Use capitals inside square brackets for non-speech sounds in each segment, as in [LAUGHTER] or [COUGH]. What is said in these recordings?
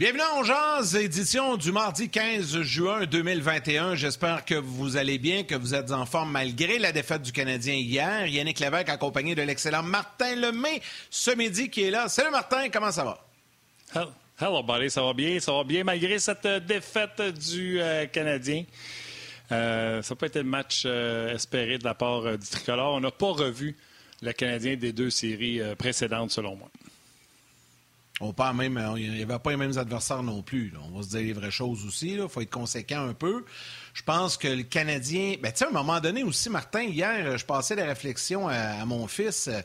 Bienvenue en Jazz, édition du mardi 15 juin 2021. J'espère que vous allez bien, que vous êtes en forme malgré la défaite du Canadien hier. Yannick Lévesque accompagné de l'excellent Martin Lemay ce midi qui est là. Salut Martin, comment ça va? Hello buddy, ça va bien, ça va bien malgré cette euh, défaite du euh, Canadien. Euh, ça n'a pas été le match espéré de la part du tricolore. On n'a pas revu le Canadien des deux séries précédentes selon moi. On pas même, il n'y avait pas les mêmes adversaires non plus. On va se dire les vraies choses aussi. Il faut être conséquent un peu. Je pense que le Canadien. Ben, à un moment donné aussi, Martin, hier, je passais la réflexion à, mon fils. Il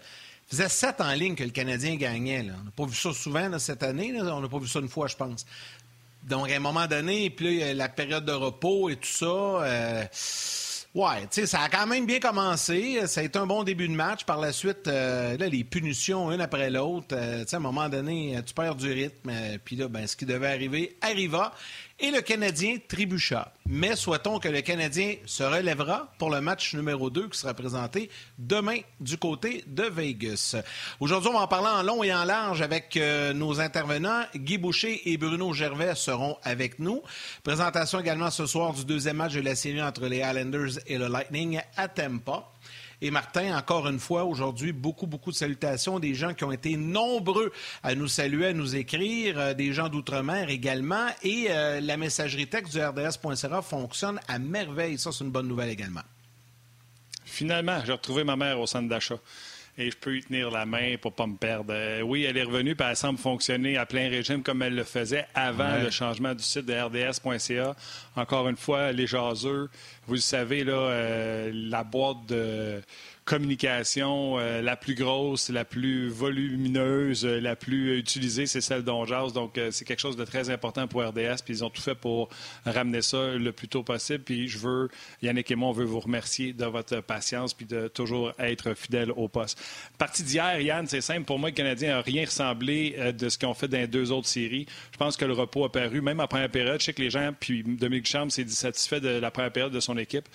faisait sept en ligne que le Canadien gagnait. On n'a pas vu ça souvent cette année. On n'a pas vu ça une fois, je pense. Donc, à un moment donné, puis la période de repos et tout ça. Euh, Ouais, tu sais, ça a quand même bien commencé. Ça a été un bon début de match. Par la suite, euh, là, les punitions, une après l'autre. Euh, tu sais, à un moment donné, tu perds du rythme. Euh, puis là, ben, ce qui devait arriver arriva et le Canadien trébucha. Mais souhaitons que le Canadien se relèvera pour le match numéro 2 qui sera présenté demain du côté de Vegas. Aujourd'hui, on va en parler en long et en large avec euh, nos intervenants. Guy Boucher et Bruno Gervais seront avec nous. Présentation également ce soir du deuxième match de la série entre les Islanders et le Lightning à Tampa. Et Martin, encore une fois, aujourd'hui, beaucoup, beaucoup de salutations. Des gens qui ont été nombreux à nous saluer, à nous écrire, euh, des gens d'outre-mer également. Et euh, la messagerie texte du RDS.ca fonctionne à merveille. Ça, c'est une bonne nouvelle également. Finalement, j'ai retrouvé ma mère au centre d'achat et je peux y tenir la main pour ne pas me perdre. Euh, oui, elle est revenue, puis elle semble fonctionner à plein régime comme elle le faisait avant le changement du site de RDS.ca. Encore une fois, les jaseux, vous le savez, là, la boîte de communication euh, la plus grosse, la plus volumineuse, euh, la plus utilisée, c'est celle d'Onjaz. Donc, euh, c'est quelque chose de très important pour RDS. Puis, ils ont tout fait pour ramener ça le plus tôt possible. Puis, je veux, Yannick et moi, on veut vous remercier de votre patience puis de toujours être fidèle au poste. Partie d'hier, Yann, c'est simple. Pour moi, le Canadien n'a rien ressemblé de ce qu'ils ont fait dans les deux autres séries. Je pense que le repos a paru, même en première période. Je sais que les gens, puis Dominique Chambre s'est dissatisfait de la première période de son équipe.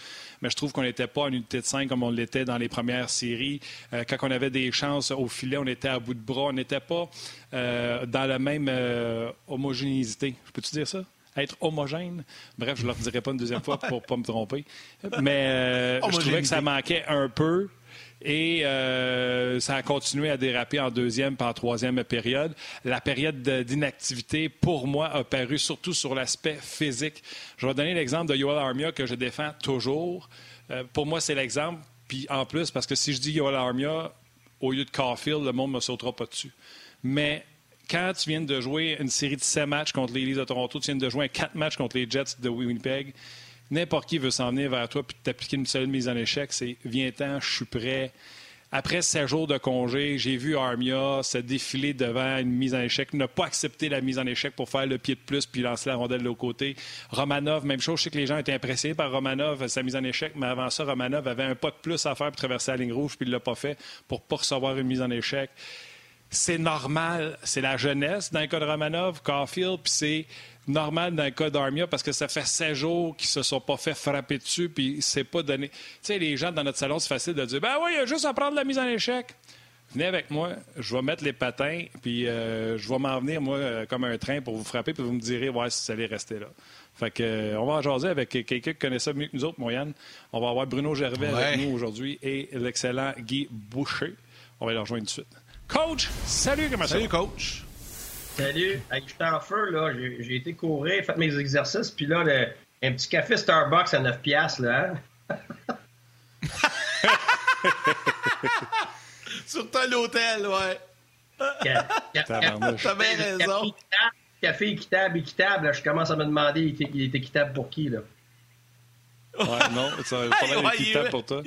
Mais je trouve qu'on n'était pas en unité de 5 comme on l'était dans les premières première série. Euh, quand on avait des chances au filet, on était à bout de bras. On n'était pas euh, dans la même euh, homogénéité. Je peux-tu dire ça? être homogène? Bref, je ne leur dirai pas une deuxième fois pour ne pas me tromper. Mais je trouvais que ça manquait un peu. Et ça a continué à déraper en deuxième en troisième période. La période d'inactivité, pour moi, a paru surtout sur l'aspect physique. Je vais donner l'exemple de Yoel Armia que je défends toujours. pour moi, c'est l'exemple. Puis en plus, parce que si je dis Yoel Armia, au lieu de Caulfield, le monde ne me sautera pas dessus. Mais quand tu viens de jouer une série de 7 matchs contre les Leafs de Toronto, tu viens de jouer un 4 matchs contre les Jets de Winnipeg, n'importe qui veut s'en venir vers toi et t'appliquer une seule mise en échec, c'est viens-t'en, je suis prêt. Après 16 jours de congé, j'ai vu Armia se défiler devant une mise en échec, ne pas accepter la mise en échec pour faire le pied de plus puis lancer la rondelle de l'autre côté. Romanov, même chose. Je sais que les gens étaient impressionnés par Romanov, sa mise en échec, mais avant ça, Romanov avait un pas de plus à faire pour traverser la ligne rouge puis il ne l'a pas fait pour ne pas recevoir une mise en échec c'est normal, c'est la jeunesse dans le cas de Romanov, Caulfield, puis c'est normal dans le cas d'Armia parce que ça fait 16 jours qu'ils se sont pas fait frapper dessus puis c'est pas donné. Tu sais, les gens dans notre salon, c'est facile de dire Ben oui, il y a juste à prendre la mise en échec. Venez avec moi, je vais mettre les patins, puis euh, je vais m'en venir, moi, euh, comme un train pour vous frapper, puis vous me direz ouais, si vous allez rester là. Fait que, euh, on va en jaser avec quelqu'un qui connaît ça mieux que nous autres, Moyenne. On va avoir Bruno Gervais avec nous aujourd'hui et l'excellent Guy Boucher. On va les rejoindre tout de suite. Coach, salut, comment ça va? Salut, coach. Salut. Hey, J'étais en feu, là. J'ai été courir, fait mes exercices, puis là, le, un petit café Starbucks à 9 piastres, là. Hein? [LAUGHS] Sur ton hôtel, ouais. T'as bien raison. Café équitable, équitable, là, je commence à me demander il est, équitable pour qui, là? Ouais, non, ça va pas [LAUGHS] équitable pour toi.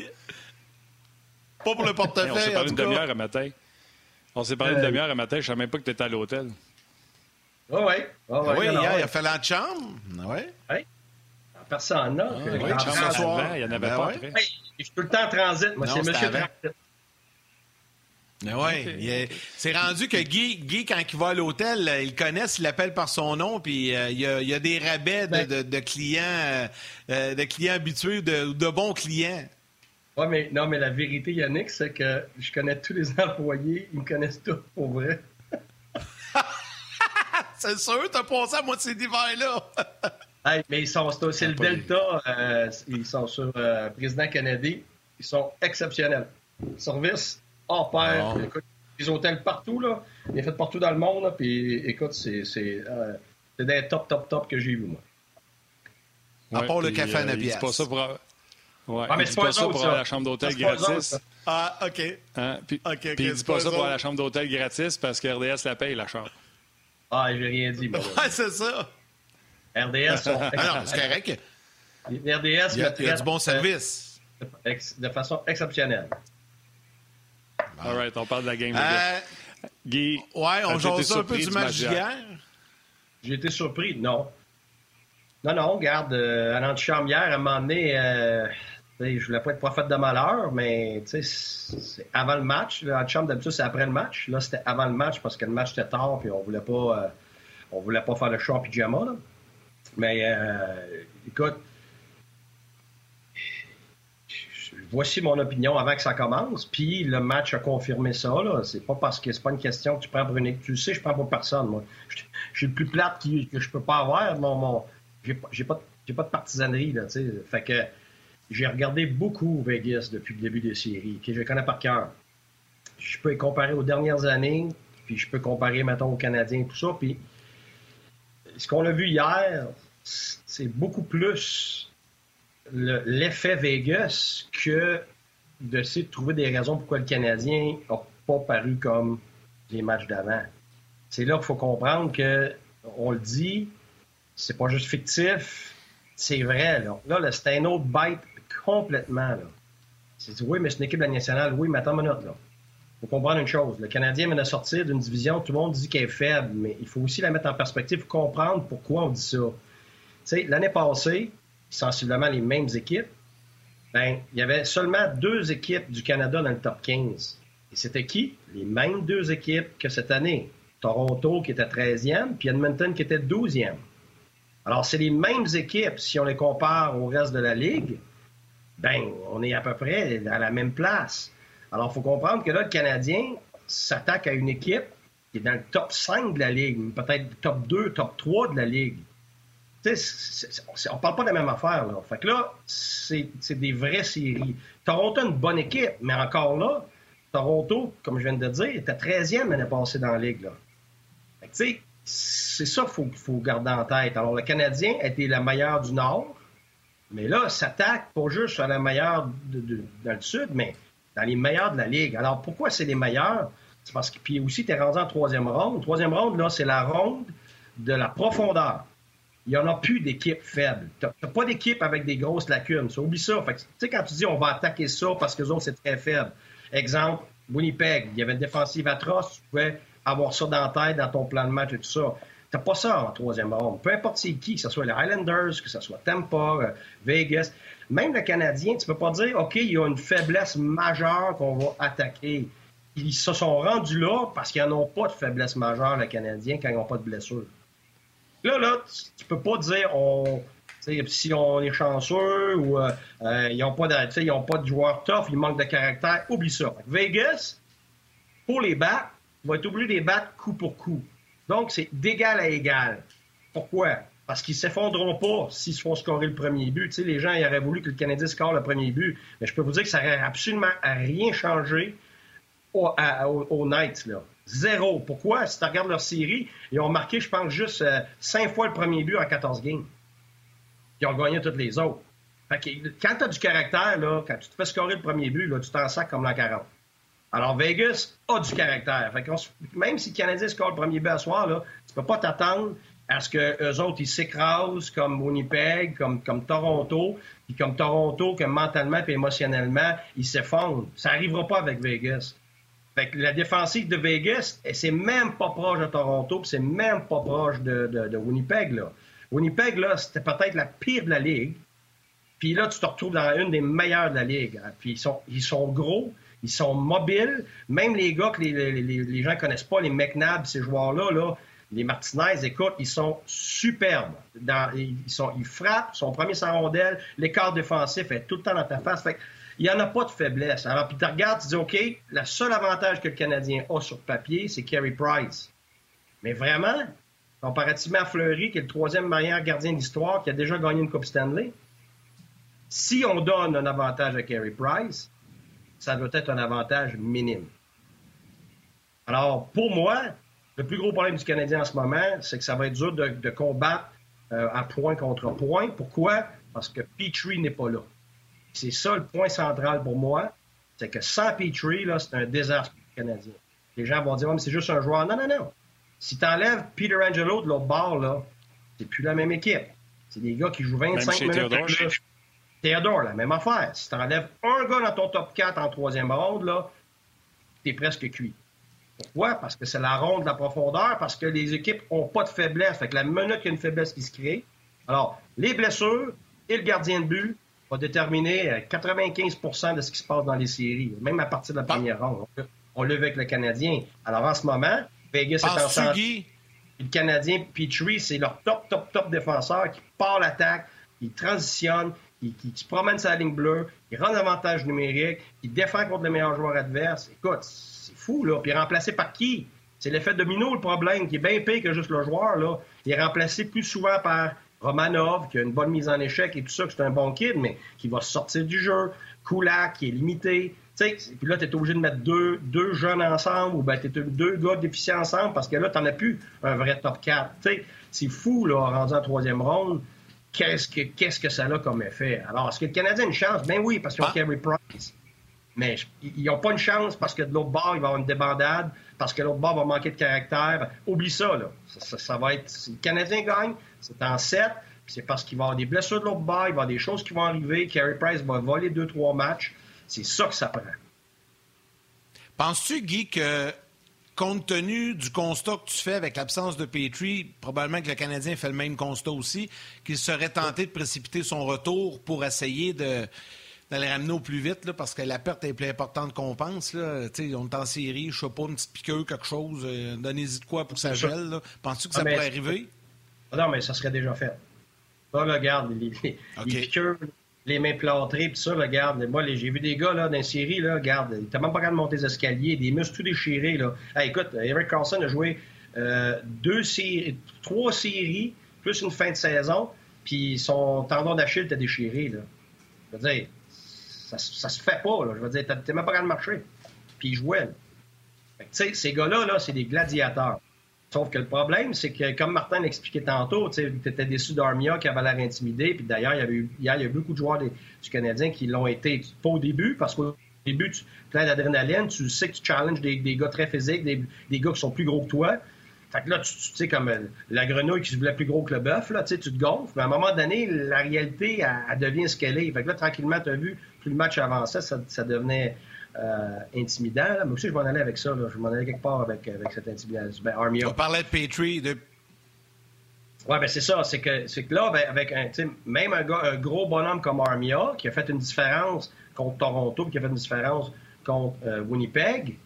Pas pour le portefeuille. on s'est parlé une demi-heure à matin. On s'est parlé une demi-heure à matin, je savais même pas que tu étais à l'hôtel. Oh oui, oh oui. oui, hier, il a fait la chambre. Oui. Oui. Personne, là. Ah, oui, soir. Il n'y en avait ben pas après. je suis tout le temps en transit. Moi, c'est Monsieur Transit. Oui, c'est rendu que Guy, Guy, quand il va à l'hôtel, il connaît, il l'appelle par son nom, puis euh, il, y a, il, y a, des rabais de, ben de, de clients, euh, euh, de clients habitués, de, de bons clients. Oui, mais non, mais la vérité, Yannick, c'est que je connais tous les [LAUGHS] employés, ils me connaissent tous pour vrai. [LAUGHS] c'est sûr, t'as passé à moitié d'hiver, là. [LAUGHS] hey, mais ils sont, c'est le Delta. Euh, ils sont sur euh, Président Kennedy. Ils sont exceptionnels. Service hors pair. Écoute, les hôtels partout, là. Il est fait partout dans le monde, là. Puis, écoute, c'est, c'est, euh, c'est des top, top, top que j'ai vu, moi. à part le café à C'est pas ça pour... Ouais, ah, mais c'est pas, ça pour aller à la chambre d'hôtel gratis. ah, OK. Hein? Puis, okay, puis dit pas ça pour aller à la chambre d'hôtel gratis parce que RDS la paye, la chambre. Ah, j'ai rien dit. Ouais, c'est ça. RDS sont... [LAUGHS] ah non, c'est correct. RDS, il y a, il y a du bon service. De, de façon exceptionnelle. All right, on parle de la game. Euh, Guy, ouais, on joue un peu du match d'hier? J'ai été surpris, non. Non, non, regarde, euh, à l'antichambre hier, à un moment donné, euh, je voulais pas être prophète de malheur, mais c'est avant le match. L'antichambre, d'habitude, c'est après le match. Là, c'était avant le match parce que le match était tard, puis on voulait pas, euh, on voulait pas faire le show en pyjama. Là. Mais, euh, écoute, voici mon opinion avant que ça commence. Puis le match a confirmé ça. C'est pas parce que c'est pas une question que tu prends pour une Tu le sais, je prends pour personne. Moi, je, suis le plus plate que je peux pas avoir. Mon, mon j'ai pas, pas de partisanerie là. Fait que j'ai regardé beaucoup Vegas depuis le début des séries. que je connais par cœur. Je peux comparer aux dernières années, puis je peux comparer mettons aux Canadiens tout ça. Puis ce qu'on a vu hier, c'est beaucoup plus l'effet Vegas que d'essayer de trouver des raisons pourquoi le Canadien n'a pas paru comme les matchs d'avant. C'est là qu'il faut comprendre que, on le dit, c'est pas juste fictif, c'est vrai. Là, là, c'est un autre bite complètement. Là. C'est oui, mais c'est une équipe de la nationale. Oui, mais attends une minute. Là. faut comprendre une chose. Le Canadien vient de sortir d'une division, tout le monde dit qu'elle est faible, mais il faut aussi la mettre en perspective pour comprendre pourquoi on dit ça. L'année passée, sensiblement les mêmes équipes, ben, il y avait seulement deux équipes du Canada dans le top 15. Et c'était qui? Les mêmes deux équipes que cette année. Toronto qui était 13e, puis Edmonton qui était 12e. Alors, c'est les mêmes équipes si on les compare au reste de la Ligue. Ben, on est à peu près à la même place. Alors, il faut comprendre que là, le Canadien s'attaque à une équipe qui est dans le top 5 de la Ligue, peut-être top 2, top 3 de la Ligue. On on parle pas de la même affaire. Là. Fait que là, c'est des vraies séries. Toronto a une bonne équipe, mais encore là, Toronto, comme je viens de dire, était 13e l'année passée dans la Ligue. Là. Que, c'est ça qu'il faut, garder en tête. Alors, le Canadien était le meilleur du Nord, mais là, s'attaque pas juste à la meilleure Sud, mais dans les meilleurs de la Ligue. Alors, pourquoi c'est les meilleurs? C'est parce que, puis aussi, tu es rendu en troisième ronde. Troisième ronde, là, c'est la ronde de la profondeur. Il n'y en a plus d'équipe faible. Tu n'as pas d'équipe avec des grosses lacunes. Oublie ça. Tu sais, quand tu dis on va attaquer ça parce que les autres, c'est très faible. Exemple, Winnipeg, il y avait une défensive atroce. Tu pouvais avoir ça dans la tête, dans ton plan de match et tout ça. T'as pas ça en troisième ronde. Peu importe c'est qui, que ce soit les Highlanders, que ce soit Tampa, euh, Vegas, même le Canadien, tu peux pas dire, OK, il y a une faiblesse majeure qu'on va attaquer. Ils se sont rendus là parce qu'ils n'en ont pas de faiblesse majeure, les Canadiens, quand ils n'ont pas de blessure. Là, là, tu peux pas dire, on, si on est chanceux ou euh, euh, ils n'ont pas, de, pas de joueurs tough, ils manquent de caractère, oublie ça. Vegas, pour les battre, va être obligé de les battre coup pour coup. Donc, c'est d'égal à égal. Pourquoi? Parce qu'ils ne s'effondreront pas s'ils se font scorer le premier but. Les gens ils auraient voulu que le Canadien score le premier but. Mais je peux vous dire que ça n'aurait absolument rien changé au, au, Knights. Là. Zéro. Pourquoi? Si tu regardes leur série, ils ont marqué, je pense, juste euh, cinq fois le premier but en 14 games. Ils ont gagné toutes les autres. Fait que, quand tu as du caractère, là, quand tu te fais scorer le premier but, là, tu t'en sers comme la 40. Alors, Vegas a du caractère. même si le Canadien score le premier but à soir, là, tu peux pas t'attendre à ce qu'eux autres, ils s'écrasent comme Winnipeg, comme, comme Toronto, puis comme Toronto, que mentalement et émotionnellement, ils s'effondrent. Ça n'arrivera pas avec Vegas. Fait que la défensive de Vegas, c'est même pas proche de Toronto, c'est même pas proche de, Winnipeg. Là. Winnipeg, là, c'était peut-être la pire de la ligue. Puis là, tu te retrouves dans une des meilleures de la ligue. Puis ils sont, ils sont gros, ils sont mobiles. Même les gars que les, gens ne connaissent pas, les McNabb, ces joueurs-là, là, les Martinez, écoute, ils sont superbes. ils, sont, ils frappent, sont premiers sans rondelle, l'écart défensif est tout le temps dans ta face. il n'y en a pas de faiblesse. Alors, puis tu regardes, tu dis, OK, le seul avantage que le Canadien a sur papier, c'est Carey Price. Mais vraiment, comparativement à Fleury, qui est le troisième meilleur gardien d'histoire, qui a déjà gagné une Coupe Stanley. Si on donne un avantage à Carey Price, ça doit être un avantage minime. Alors, pour moi, le plus gros problème du Canadien en ce moment, c'est que ça va être dur de, combattre euh, à point contre point. Pourquoi? Parce que Petrie n'est pas là. C'est ça le point central pour moi, c'est que sans Petrie, c'est un désastre pour le Canadien. Les gens vont dire, mais c'est juste un joueur. Non, non, non. Si tu enlèves Peter Angelo de l'autre bord, là, c'est plus la même équipe. C'est des gars qui jouent 25 minutes. Théodore, Théodore, la même affaire. Si tu enlèves un gars dans ton top 4 en troisième ronde, là, t'es presque cuit. Pourquoi? Parce que c'est la ronde de la profondeur, parce que les équipes n'ont pas de faiblesse. Fait que la minute qu'il y a une faiblesse qui se crée, alors, les blessures et le gardien de but vont déterminer 95% de ce qui se passe dans les séries, même à partir de la première ronde. On l'a vu avec le Canadien. Alors, en ce moment, Vegas est en. Le Canadien, Petrie, c'est leur top, top, top défenseur qui part l'attaque, qui transitionne, qui, se promène sa ligne bleue, qui rend l'avantage numérique, qui défend contre les meilleurs joueurs adverses. Écoute, c'est fou, là. Puis remplacé par qui? C'est l'effet domino, le problème, qui est bien pire que juste le joueur, là. Il est remplacé plus souvent par Romanov, qui a une bonne mise en échec et tout ça, que c'est un bon kid, mais qui va sortir du jeu. Kulak, qui est limité. Puis là, tu es obligé de mettre deux, deux jeunes ensemble ou ben, tu deux gars déficients ensemble parce que là, tu n'en as plus un vrai top 4. C'est fou, là, rendu en troisième ronde. Qu'est-ce que, qu'est-ce que ça a comme effet? Alors, est-ce que le Canadien a une chance? Ben oui, parce qu'ils ont ah. Carey Price. Mais ils n'ont pas une chance parce que de l'autre bord, il va y avoir une débandade, parce que l'autre bord va manquer de caractère. Oublie ça, là. Ça, va être. Si le Canadien gagne, c'est en 7, puis c'est parce qu'il va y avoir des blessures de l'autre bord, il va y avoir des choses qui vont arriver. Carey Price va voler deux, trois matchs. C'est ça que ça prend. Penses-tu, Guy, que compte tenu du constat que tu fais avec l'absence de Petrie, probablement que le Canadien fait le même constat aussi, qu'il serait tenté de précipiter son retour pour essayer de d'aller ramener au plus vite, parce que la perte est plus importante qu'on pense. Là. On est en série, je sais pas, une petite piqûre, quelque chose, euh, donnez-y de quoi pour que ça gèle. Penses-tu que ça ah, pourrait arriver? Non, mais ça serait déjà fait. Là, regarde, les, les les mains plâtrées, puis ça, regarde, moi, j'ai vu des gars, là, dans série, là, regarde, t'as même pas qu'à monter les escaliers, des muscles tout déchirés, là. écoute, Eric Carlson a joué euh, deux séries, trois séries, plus une fin de saison, puis son tendon d'Achille était déchiré, là. Je veux dire, ça, se fait pas, là. Je veux dire, t'as même pas qu'à marcher. Puis il jouait, Tu sais, ces gars-là, là, c'est des gladiateurs. Sauf que le problème, c'est que, comme Martin l'expliquait tantôt, tu étais déçu d'Armia qui avait l'air intimidé. Puis d'ailleurs, il y eu, il y a eu beaucoup de joueurs du Canadien qui l'ont été. Pas au début, parce qu'au début, tu plein d'adrénaline, tu sais que tu challenges des, gars très physiques, des, gars qui sont plus gros que toi. Fait que là, tu, sais, comme euh, la grenouille qui se voulait plus gros que le bœuf, là, tu te gonfles. Mais à un moment donné, la réalité, elle, devient ce qu'elle est. Fait que là, tranquillement, tu as vu, plus le match avançait, ça devenait euh, intimidant. Là. Moi aussi, je vais en aller avec ça. Là. Je vais m'en aller quelque part avec, avec cette intimidation. Ben, On parlait de Petrie. De... Oui, ben c'est ça. C'est que, c'est que là, ben, avec un, même un, un, gros bonhomme comme Armia, qui a fait une différence contre Toronto, qui a fait une différence contre euh, Winnipeg,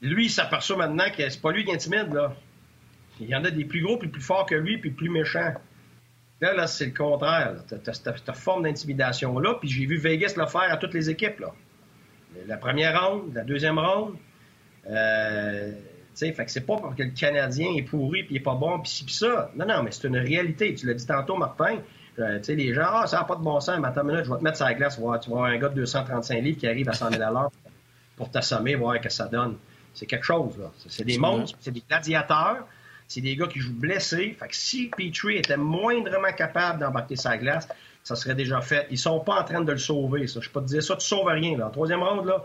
lui, il s'aperçoit maintenant que c'est pas lui qui intimide. Là. Il y en a des plus gros, puis plus forts que lui, puis plus méchants. Là, là c'est le contraire. Tu as, cette forme d'intimidation-là, puis j'ai vu Vegas le faire à toutes les équipes. Là la première ronde, la deuxième ronde. Euh, fait que c'est pas parce que le Canadien est pourri puis il est pas bon puis ci puis ça. Non, non, mais c'est une réalité. Tu l'as dit tantôt, Martin. Euh, sais, les gens, ah, ça n'a pas de bon sens, mais attends une minute, je vais te mettre sur la glace, tu vas voir un gars de 235 livres qui arrive à 100 000 à l'heure pour t'assommer, voir ce que ça donne. C'est quelque chose, là. C'est des monstres, c'est des gladiateurs, c'est des gars qui jouent blessés. Fait que si Petrie était moindrement capable d'embarquer sa glace, ça serait déjà fait. Ils sont pas en train de le sauver, ça. Je peux te dire ça, tu sauves rien. Là. En troisième round, là,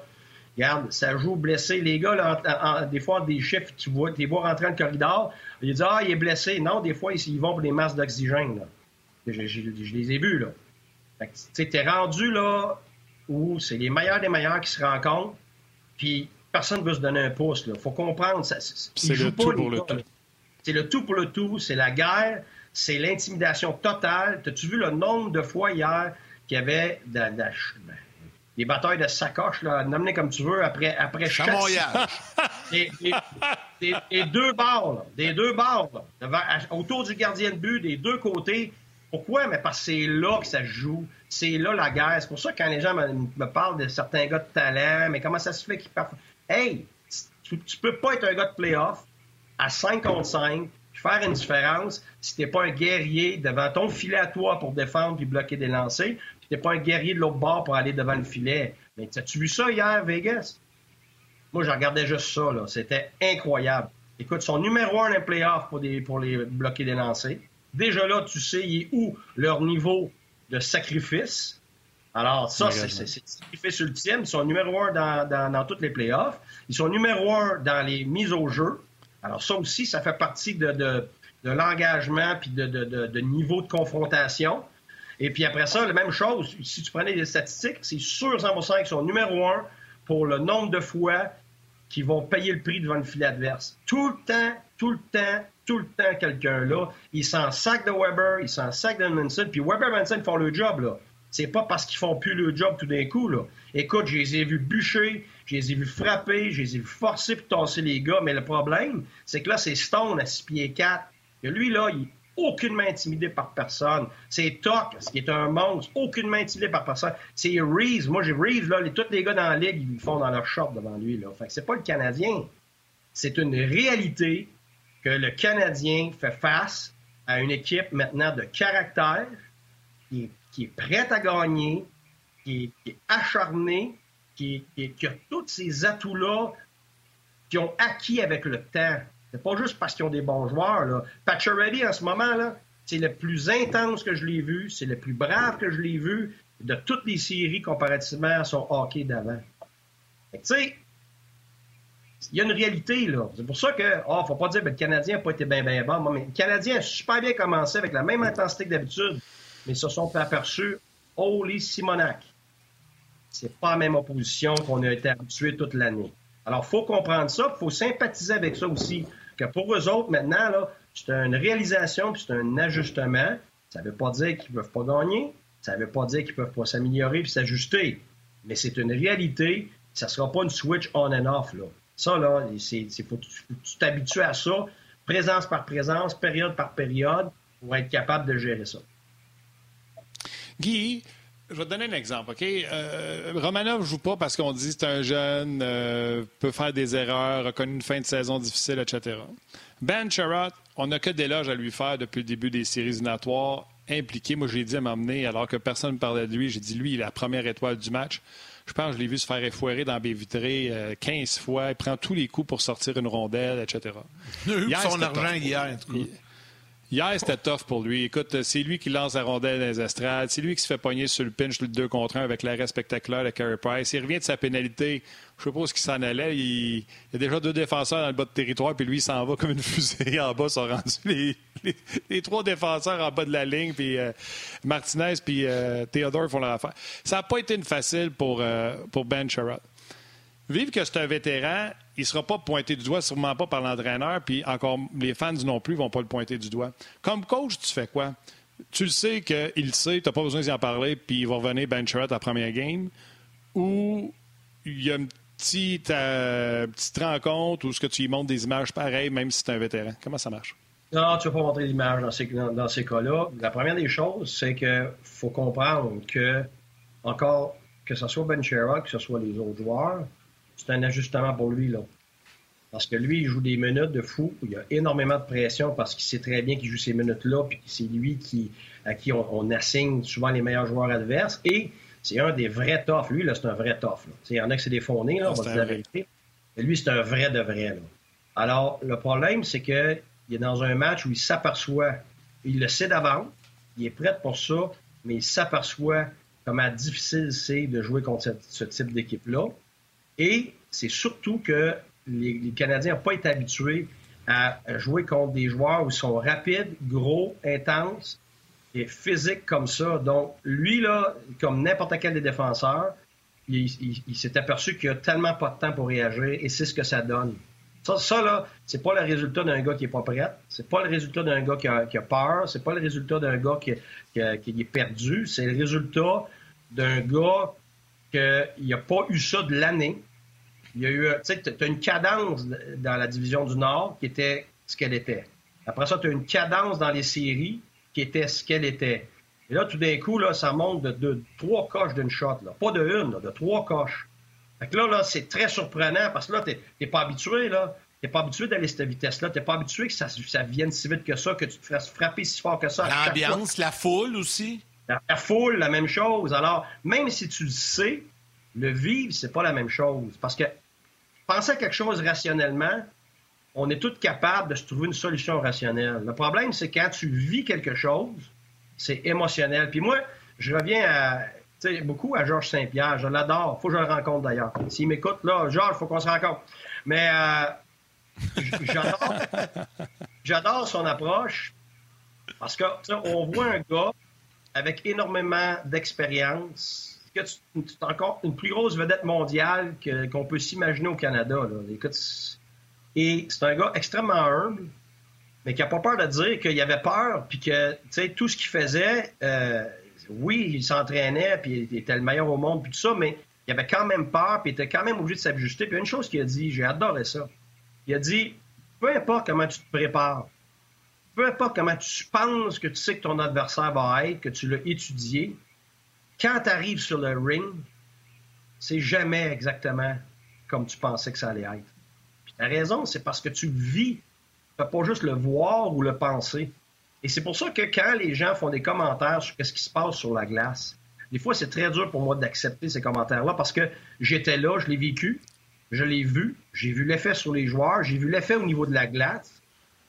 regarde, ça joue blessé. Les gars, là, des fois, des chiffres, tu vois, les vois rentrer dans le corridor, ils disent Ah, il est blessé. Non, des fois, ils, vont pour des masses d'oxygène. Je, les ai vus, là. tu es rendu là où c'est les meilleurs des meilleurs qui se rencontrent, puis personne ne veut se donner un pouce. Il faut comprendre. C'est le tout pour le tout. C'est le tout pour le tout. C'est la guerre c'est l'intimidation totale. T'as-tu vu le nombre de fois hier qu'il y avait des batailles de sacoche, là, nommez comme tu veux, après, après chaque... et, et, deux barres, des deux barres, autour du gardien de but, des deux côtés. Pourquoi? Mais parce que c'est là que ça se joue. C'est là la guerre. C'est pour ça que quand les gens me, parlent de certains gars de talent, mais comment ça se fait qu'ils partent... Hey, tu, tu peux pas être un gars de playoff à 5 contre 5 faire une différence si t'es pas un guerrier devant ton filet à toi pour défendre puis bloquer des lancers, puis t'es pas un guerrier de l'autre bord pour aller devant le filet. Mais as-tu vu ça hier, Vegas? Moi, je regardais juste ça, là. C'était incroyable. Écoute, son numéro un dans les playoffs pour, pour les bloquer des lancers. Déjà là, tu sais, il est où leur niveau de sacrifice. Alors, ça, c'est sacrifice ultime. Ils sont numéro un dans, dans, dans toutes les playoffs. Ils sont numéro un dans les mises au jeu. Alors ça aussi, ça fait partie de, de, l'engagement puis de, de, niveau de confrontation. Et puis après ça, la même chose, si tu prenais des statistiques, c'est sûr 100% qu'ils sont numéro un pour le nombre de fois qu'ils vont payer le prix devant le filet adverse. Tout le temps, tout le temps, tout le temps, quelqu'un là, il s'en sac de Weber, il s'en sac de Manson, puis Weber et Manson font le job, là. C'est pas parce qu'ils font plus le job tout d'un coup, là. Écoute, je les ai vus bûcher, je les ai vus frapper, je les ai vus forcer pour tasser les gars, mais le problème, c'est que là, c'est Stone à 6 pieds 4. Et lui, là, il est aucunement intimidé par personne. C'est Tuck, ce qui est un monstre, aucunement intimidé par personne. C'est Reeves. Moi, j'ai Reeves, là, tous les gars dans la ligue, ils font dans leur short devant lui, là. Fait que c'est pas le Canadien. C'est une réalité que le Canadien fait face à une équipe maintenant de caractère qui est, prête à gagner, qui est acharnée, qui, a tous ces atouts-là qui ont acquis avec le temps. C'est pas juste parce qu'ils ont des bons joueurs. Là. En ce moment, là, c'est le plus intense que je l'ai vu, c'est le plus brave que je l'ai vu de toutes les séries comparativement à son hockey d'avant. Tu sais, il y a une réalité, là. C'est pour ça que, oh, faut pas dire que le Canadien n'a pas été bien, bien bon. Le Canadien a super bien commencé avec la même intensité que d'habitude, mais ils se sont aperçus, holy Simonac c'est pas la même opposition qu'on a été habitué toute l'année. Alors, faut comprendre ça, il faut sympathiser avec ça aussi. Que pour eux autres, maintenant, c'est une réalisation puis c'est un ajustement. Ça ne veut pas dire qu'ils ne peuvent pas gagner. Ça ne veut pas dire qu'ils ne peuvent pas s'améliorer puis s'ajuster. Mais c'est une réalité. Ça ne sera pas une switch on and off. Là. Ça, là, c'est, faut, tu t'habitues à ça, présence par présence, période par période, pour être capable de gérer ça. Guy, je vais te donner un exemple, OK? Euh, Romanov ne joue pas parce qu'on dit que c'est un jeune, euh, peut faire des erreurs, a connu une fin de saison difficile, etc. Ben Sherrod, on n'a que des loges à lui faire depuis le début des séries éliminatoires, impliqué. Moi, j'ai dit à m'emmener, alors que personne ne parlait de lui, j'ai dit, lui, il est la première étoile du match. Je pense que je l'ai vu se faire effoirer dans baie vitrée 15 euh, fois. Il prend tous les coups pour sortir une rondelle, etc. Il a eu son argent hier, en tout cas. Hier, c'était tough pour lui. Écoute, c'est lui qui lance la rondelle dans les estrades. C'est lui qui se fait pogner sur le pinch le 2 contre 1 avec l'arrêt spectaculaire de Carey Price. Il revient de sa pénalité. Je ce qu'il s'en allait. Il... y a déjà deux défenseurs dans le bas de territoire, puis lui, il s'en va comme une [LAUGHS] fusée en bas. sont rendus les, trois défenseurs en bas de la ligne, puis euh, Martinez puis euh, Theodore font leur affaire. Ça n'a pas été une facile pour, euh, pour Ben Sherrod. Vive que c'est un vétéran, il ne sera pas pointé du doigt, sûrement pas par l'entraîneur, puis encore les fans non plus ne vont pas le pointer du doigt. Comme coach, tu fais quoi? Tu le sais qu'il le sait, tu n'as pas besoin d'y en parler, puis il va revenir Ben à la première game, ou il y a une petite, euh, petite rencontre où ce que tu lui montres des images pareilles, même si c'est un vétéran. Comment ça marche? Non, tu ne vas pas montrer d'images dans ces, dans, ces cas-là. La première des choses, c'est qu'il faut comprendre que, encore, que ce soit Ben que ce soit les autres joueurs, c'est un ajustement pour lui. Là. Parce que lui, il joue des minutes de fou. Il y a énormément de pression parce qu'il sait très bien qu'il joue ces minutes-là, puis c'est lui qui, à qui on, assigne souvent les meilleurs joueurs adverses. Et c'est un des vrais toughs. Lui, là, c'est un vrai tough. Il y en a que c'est des fondés, là, on va dire la vérité. Mais lui, c'est un vrai de vrai. Là. Alors, le problème, c'est qu'il est dans un match où il s'aperçoit, il le sait d'avance, il est prêt pour ça, mais il s'aperçoit comment difficile c'est de jouer contre ce type d'équipe-là. Et c'est surtout que les, Canadiens n'ont pas été habitués à jouer contre des joueurs où ils sont rapides, gros, intenses et physiques comme ça. Donc, lui, là, comme n'importe quel des défenseurs, il, s'est aperçu qu'il a tellement pas de temps pour réagir et c'est ce que ça donne. Ça, ça là, c'est pas le résultat d'un gars qui est pas prêt. C'est pas le résultat d'un gars qui a, qui a peur. C'est pas le résultat d'un gars qui, est perdu. C'est le résultat d'un gars qu'il n'a pas eu ça de l'année. Il y a eu, tu sais, tu as une cadence dans la division du Nord qui était ce qu'elle était. Après ça, tu as une cadence dans les séries qui était ce qu'elle était. Et là, tout d'un coup, là, ça monte de, trois coches d'une shot. Là. Pas de une, de trois coches. Fait que là, là c'est très surprenant parce que là, tu n'es pas habitué. Là. n'es pas habitué d'aller à cette vitesse-là. Tu n'es pas habitué que ça, ça, vienne si vite que ça, que tu te fasses frapper si fort que ça. L'ambiance, la foule aussi? La, foule, la même chose. Alors, même si tu le sais, le vivre, c'est pas la même chose. Parce que penser à quelque chose rationnellement, on est tous capables de se trouver une solution rationnelle. Le problème, c'est quand tu vis quelque chose, c'est émotionnel. Puis moi, je reviens beaucoup à Georges Saint-Pierre. Je l'adore. faut que je le rencontre d'ailleurs. S'il m'écoute, là, Georges, faut qu'on se rencontre. Mais euh, j'adore son approche parce que on voit un gars avec énormément d'expérience, que encore une plus grosse vedette mondiale qu'on peut s'imaginer au Canada. et c'est un gars extrêmement humble, mais qui n'a pas peur de dire qu'il avait peur, puis que tout ce qu'il faisait, euh, oui, il s'entraînait, puis il était le meilleur au monde, puis tout ça, mais il avait quand même peur, puis il était quand même obligé de s'ajuster. Puis une chose qu'il a dit, j'ai adoré ça. Il a dit peu importe comment tu te prépares, peu importe comment tu penses que tu sais que ton adversaire va être, que tu l'as étudié, quand tu arrives sur le ring, c'est jamais exactement comme tu pensais que ça allait être. Puis tu raison, c'est parce que tu vis, tu peux pas juste le voir ou le penser. Et c'est pour ça que quand les gens font des commentaires sur ce qui se passe sur la glace, des fois, c'est très dur pour moi d'accepter ces commentaires-là parce que j'étais là, je l'ai vécu, je l'ai vu, j'ai vu l'effet sur les joueurs, j'ai vu l'effet au niveau de la glace.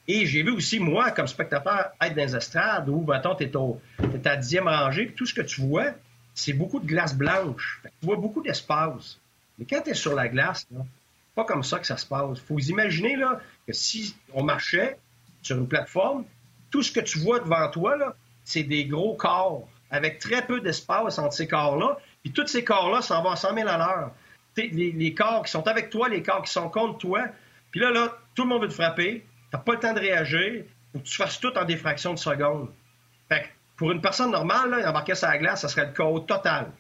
Et j'ai vu aussi, moi, comme spectateur, être dans les estrades où, mettons, t'es, es à dixième rangée, puis tout ce que tu vois, c'est beaucoup de glace blanche. tu vois beaucoup d'espace. Mais quand tu es sur la glace, là, pas comme ça que ça se passe. Faut vous imaginer que si on marchait sur une plateforme, tout ce que tu vois devant toi, c'est des gros corps avec très peu d'espace entre ces corps-là. Puis tous ces corps-là s'en vont à 100 000 à l'heure. Les, les, corps qui sont avec toi, les corps qui sont contre toi. Puis là, là, tout le monde veut te frapper. Tu pas le temps de réagir. Faut que tu fasses tout en des fractions de secondes. Fait pour une personne normale, embarquer sur la glace, ça serait le chaos total.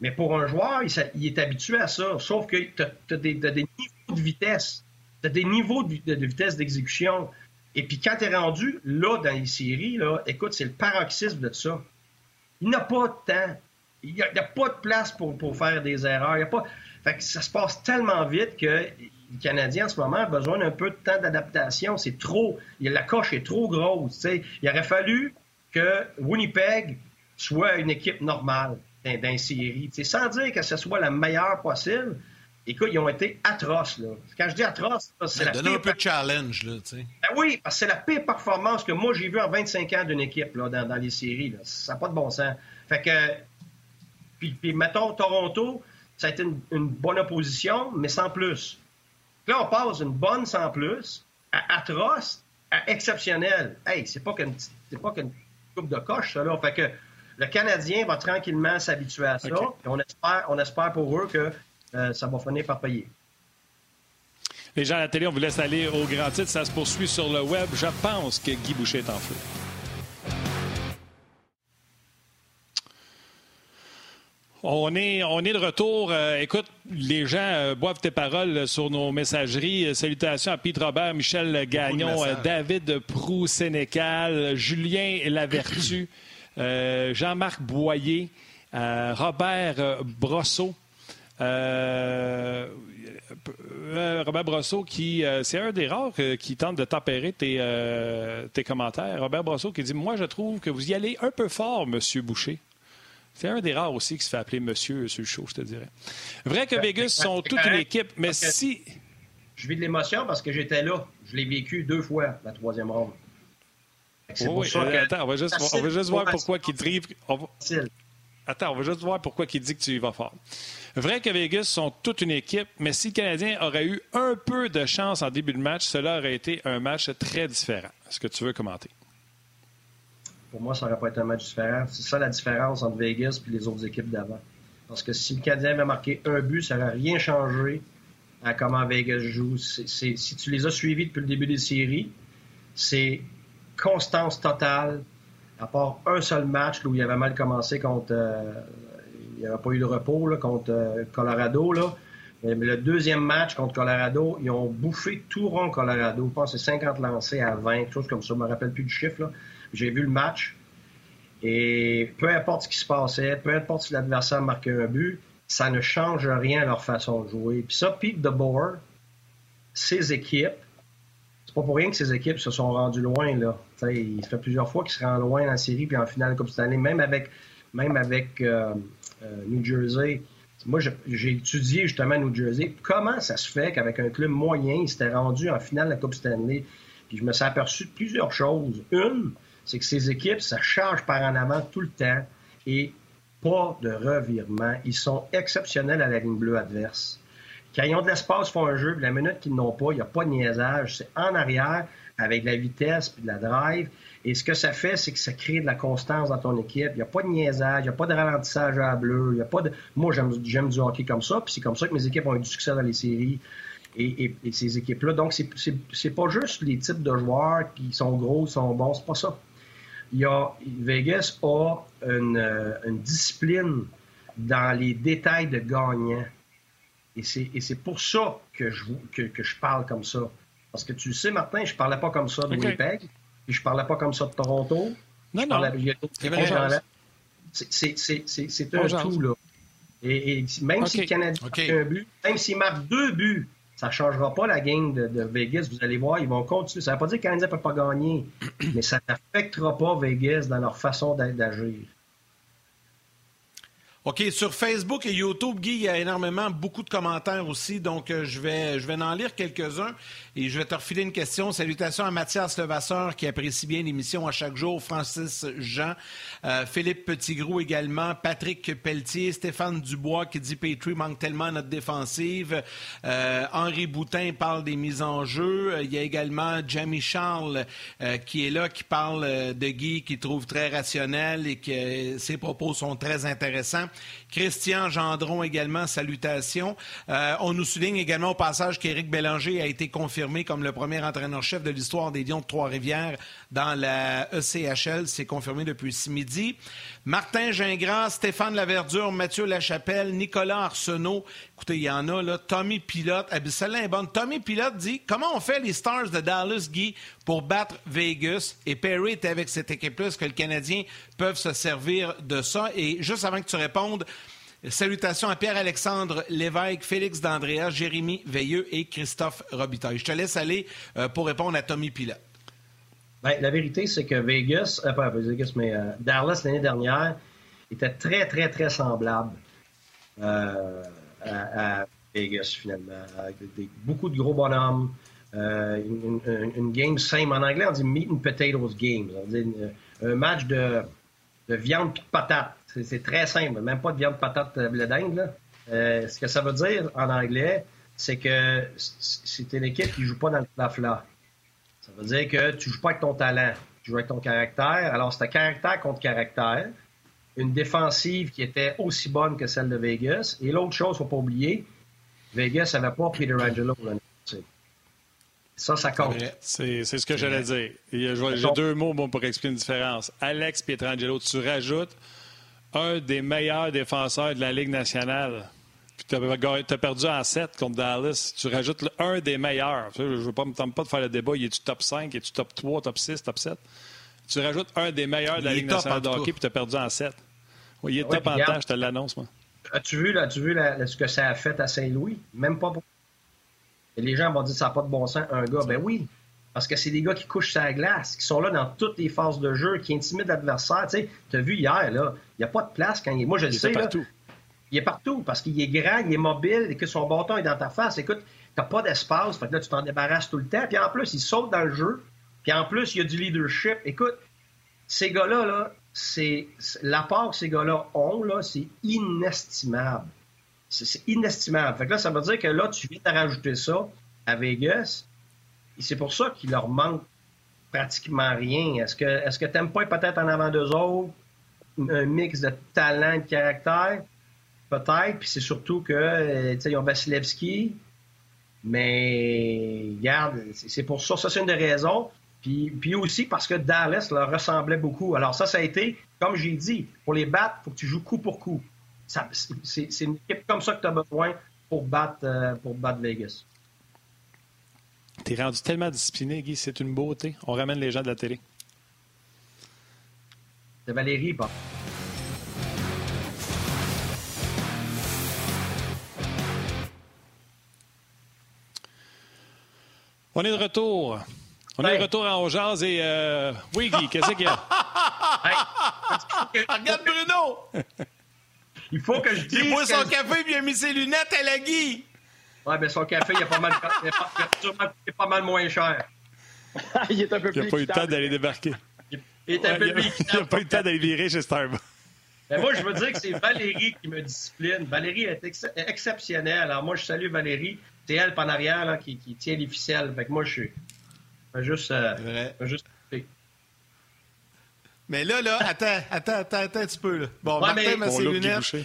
Mais pour un joueur, il, est habitué à ça. Sauf que tu as, des niveaux de vitesse. Tu des niveaux de vitesse d'exécution. Et puis quand tu es rendu là dans les séries, écoute, c'est le paroxysme de ça. Il n'a pas de temps. Il n'y a, pas de place pour, faire des erreurs. Ça se passe tellement vite que le Canadien en ce moment a besoin d'un peu de temps d'adaptation. C'est trop. La coche est trop grosse. Il aurait fallu que Winnipeg soit une équipe normale dans série. Sans dire que ce soit la meilleure possible, écoute, ils ont été atroces. Là. Quand je dis atroces, c'est la pire... un peu de challenge. Là, ben oui, parce que c'est la pire performance que moi j'ai vue en 25 ans d'une équipe là, dans, les séries. Là. Ça n'a pas de bon sens. Fait que, puis, puis mettons, Toronto, ça a été une, bonne opposition, mais sans plus. Là, on passe d'une bonne sans plus à atroce à exceptionnel. Hey, c'est pas qu'une pas qu'une coupe de coche, ça, là. Fait que le Canadien va tranquillement s'habituer à ça. on espère, on espère pour eux que euh, ça va finir par payer. Les gens à la télé, on vous laisse aller au grand titre. Ça se poursuit sur le web. Je pense que Guy Boucher est en feu. On est, on est de retour. Euh, écoute, les gens euh, boivent tes paroles sur nos messageries. salutations à Pete Robert, Michel Gagnon, David Prou-Sénécal, Julien Lavertu, [COUGHS] Jean-Marc Boyer, Robert Brosseau. Euh, euh, Robert Brosseau, qui euh, c'est un des rares qui tente de tempérer tes, tes, commentaires. Robert Brosseau qui dit Moi, je trouve que vous y allez un peu fort, Monsieur Boucher. C'est un des rares aussi qui se fait appeler Monsieur sur le show, je te dirais. Vrai que ben, Vegas sont toute une équipe, mais si. Je vis de l'émotion parce que j'étais là. Je l'ai vécu deux fois, la troisième ronde. Oui, Attends, on va juste, on va juste voir pourquoi il drive. Attends, on va juste voir pourquoi il dit que tu y vas fort. Vrai que Vegas sont toute une équipe, mais si le Canadien aurait eu un peu de chance en début de match, cela aurait été un match très différent. Est-ce que tu veux commenter? Pour moi, ça n'aurait pas été un match différent. C'est ça la différence entre Vegas et les autres équipes d'avant. Parce que si le Canadien avait marqué un but, ça n'aurait rien changé à comment Vegas joue. si tu les as suivis depuis le début des séries, c'est constance totale, à part un seul match où il avait mal commencé contre euh, il n'y avait pas eu de repos contre euh, Colorado. Mais, le deuxième match contre Colorado, ils ont bouffé tout rond Colorado. Je pense que c'est 50 lancés à 20, quelque chose comme ça. Je ne me rappelle plus du chiffre. J'ai vu le match. Et peu importe ce qui se passait, peu importe si l'adversaire marquait un but, ça ne change rien à leur façon de jouer. Puis ça, Pete DeBoer, ces équipes, c'est pas pour rien que ces équipes se sont rendues loin. Là. il fait plusieurs fois qu'ils se rendent loin en série puis en finale de Coupe Stanley, même avec, même avec euh, euh, New Jersey. Moi, j'ai étudié justement New Jersey. Comment ça se fait qu'avec un club moyen, il s'était rendu en finale de la Coupe Stanley? Puis je me suis aperçu de plusieurs choses. Une, c'est que ces équipes, ça charge par en avant tout le temps et pas de revirement. Ils sont exceptionnels à la ligne bleue adverse. Quand ils ont de l'espace, font un jeu, puis la minute qu'ils n'ont pas, il n'y a pas de niaisage. C'est en arrière, avec de la vitesse puis de la drive. Et ce que ça fait, c'est que ça crée de la constance dans ton équipe. Il n'y a pas de niaisage, il n'y a pas de ralentissage à la bleue. Il y a pas de... Moi, j'aime du hockey comme ça, puis c'est comme ça que mes équipes ont eu du succès dans les séries. Et, ces équipes-là. Donc, c'est pas juste les types de joueurs qui sont gros, sont bons, c'est pas ça. Il y a, Vegas a une, euh, une discipline dans les détails de gagnant. Et c'est pour ça que je, que, que, je parle comme ça. Parce que tu sais, Martin, je parlais pas comme ça de Winnipeg, puis je parlais pas comme ça de Toronto. Non, non. C'est un tout, là. Et, même si le Canadien marque un but, même s'il marque deux buts, ça ne changera pas la game de, de, Vegas. Vous allez voir, ils vont continuer. Ça ne veut pas dire que le Canadien ne peut pas gagner, [CLEARS THROAT] mais ça n'affectera pas Vegas dans leur façon d'agir. OK, sur Facebook et YouTube, Guy, il y a énormément, beaucoup de commentaires aussi, donc euh, je, vais, je vais en lire quelques-uns et je vais te refiler une question. Salutations à Mathias Levasseur qui apprécie bien l'émission à chaque jour, Francis Jean, euh, Philippe Petitgrou également, Patrick Pelletier, Stéphane Dubois qui dit Petrie manque tellement notre défensive, euh, Henri Boutin parle des mises en jeu, il y a également Jamie Charles qui est là, qui parle de Guy, qui trouve très rationnel et que ses propos sont très intéressants. Christian Gendron également, salutations. Euh, on nous souligne également au passage qu'Éric Bélanger a été confirmé comme le premier entraîneur-chef de l'histoire des Lions de Trois-Rivières dans la ECHL. C'est confirmé depuis ce midi. Martin Gingras, Stéphane Laverdure, Mathieu Lachapelle, Nicolas Arsenault. Écoutez, il y en a là. Tommy Pilote. Ah, bonne. Tommy Pilote dit Comment on fait les Stars de Dallas, Guy, pour battre Vegas? Et Perry était avec cette équipe-là. Est-ce que le Canadien peuvent se servir de ça? Et juste avant que tu répondes, Salutations à Pierre-Alexandre Lévesque, Félix D'Andrea, Jérémy Veilleux et Christophe Robitaille. Je te laisse aller euh, pour répondre à Tommy Pilote. Ben, la vérité, c'est que Vegas, euh, pas Vegas, mais euh, Dallas l'année dernière était très, très, très semblable euh, à, Vegas, finalement. Beaucoup de gros bonhommes. une, game simple. En anglais, on dit meat and potatoes game. Un match de, de viande et de patate. C'est très simple. Même pas de viande, patate, blé d'Inde. ce que ça veut dire en anglais, c'est que c'est une équipe qui joue pas dans le plat ça veut dire que tu joues pas avec ton talent, tu joues avec ton caractère. Alors, c'était caractère contre caractère. Une défensive qui était aussi bonne que celle de Vegas. Et l'autre chose, faut pas oublier, Vegas n'avait pas Peter Angelo ça, ça compte. C'est ce que j'allais dire. J'ai deux mots pour expliquer une différence. Alex Pietrangelo, tu rajoutes un des meilleurs défenseurs de la Ligue nationale tu as, perdu en 7 contre Dallas. Tu rajoutes un des meilleurs. Je ne veux pas me pas de faire le débat. Il est-tu top 5, il est-tu top 3, top 6, top 7? Tu rajoutes un des meilleurs de la Ligue nationale de hockey puis tu as perdu en 7. Oui, il est top en temps, je te l'annonce, moi. As-tu vu, as vu ce que ça a fait à Saint-Louis? Même pas pour... Et les gens vont dire ça n'a pas de bon sens, un gars. Ben oui, parce que c'est des gars qui couchent sa glace, qui sont là dans toutes les phases de jeu, qui intimident l'adversaire. Tu as vu hier, là, il n'y a pas de place quand il... Moi, je le sais, là, il est partout parce qu'il est grand, il est mobile et que son bâton est dans ta face. Écoute, t'as pas d'espace, fait que là, tu t'en débarrasses tout le temps. Puis en plus, il saute dans le jeu. Puis en plus, il y a du leadership. Écoute, ces gars-là, là, c'est l'apport que ces gars-là ont, là, c'est inestimable. C'est inestimable. Fait que là, ça veut dire que là, tu viens de rajouter ça à Vegas. Et c'est pour ça qu'il leur manque pratiquement rien. Est-ce que est-ce que t'aimes pas peut-être en avant d'eux autres? Un mix de talent et de caractère? peut-être. Puis c'est surtout que, euh, tu sais, ils ont Vasilevski. Mais, regarde, c'est pour ça. Ça, c'est une des raisons. Puis, puis aussi parce que Dallas leur ressemblait beaucoup. Alors ça, ça a été, comme j'ai dit, pour les battre, il faut que tu joues coup pour coup. C'est une équipe comme ça que tu as besoin pour battre, euh, pour battre Vegas. T'es rendu tellement discipliné, Guy, c'est une beauté. On ramène les gens de la télé. C'est Valérie, bon. On est de retour. On est de retour en Jazz et euh... oui, Guy, qu'est-ce qu'il y a? [LAUGHS] Regarde Bruno! Il faut que je dise. Il boit son café et il a mis ses lunettes à la Guy. Ouais, mais son café, il est pas mal, il est pas, il est pas mal moins cher. [LAUGHS] il est un peu plus. Il n'a pas eu le temps d'aller débarquer. Il est un peu plus. [LAUGHS] Il n'a pas eu le temps d'aller virer chez Starbucks. Mais moi, je veux dire que c'est Valérie qui me discipline. Valérie est ex exceptionnelle. Alors, moi, je salue Valérie. C'est elle, en arrière, là, qui, qui, tient les ficelles. Fait que moi, je suis. Juste. Euh, juste... Mais là, là, attends, attends, attends, attends un petit peu. Là. Bon, ouais, Martin met ses lunettes. OK,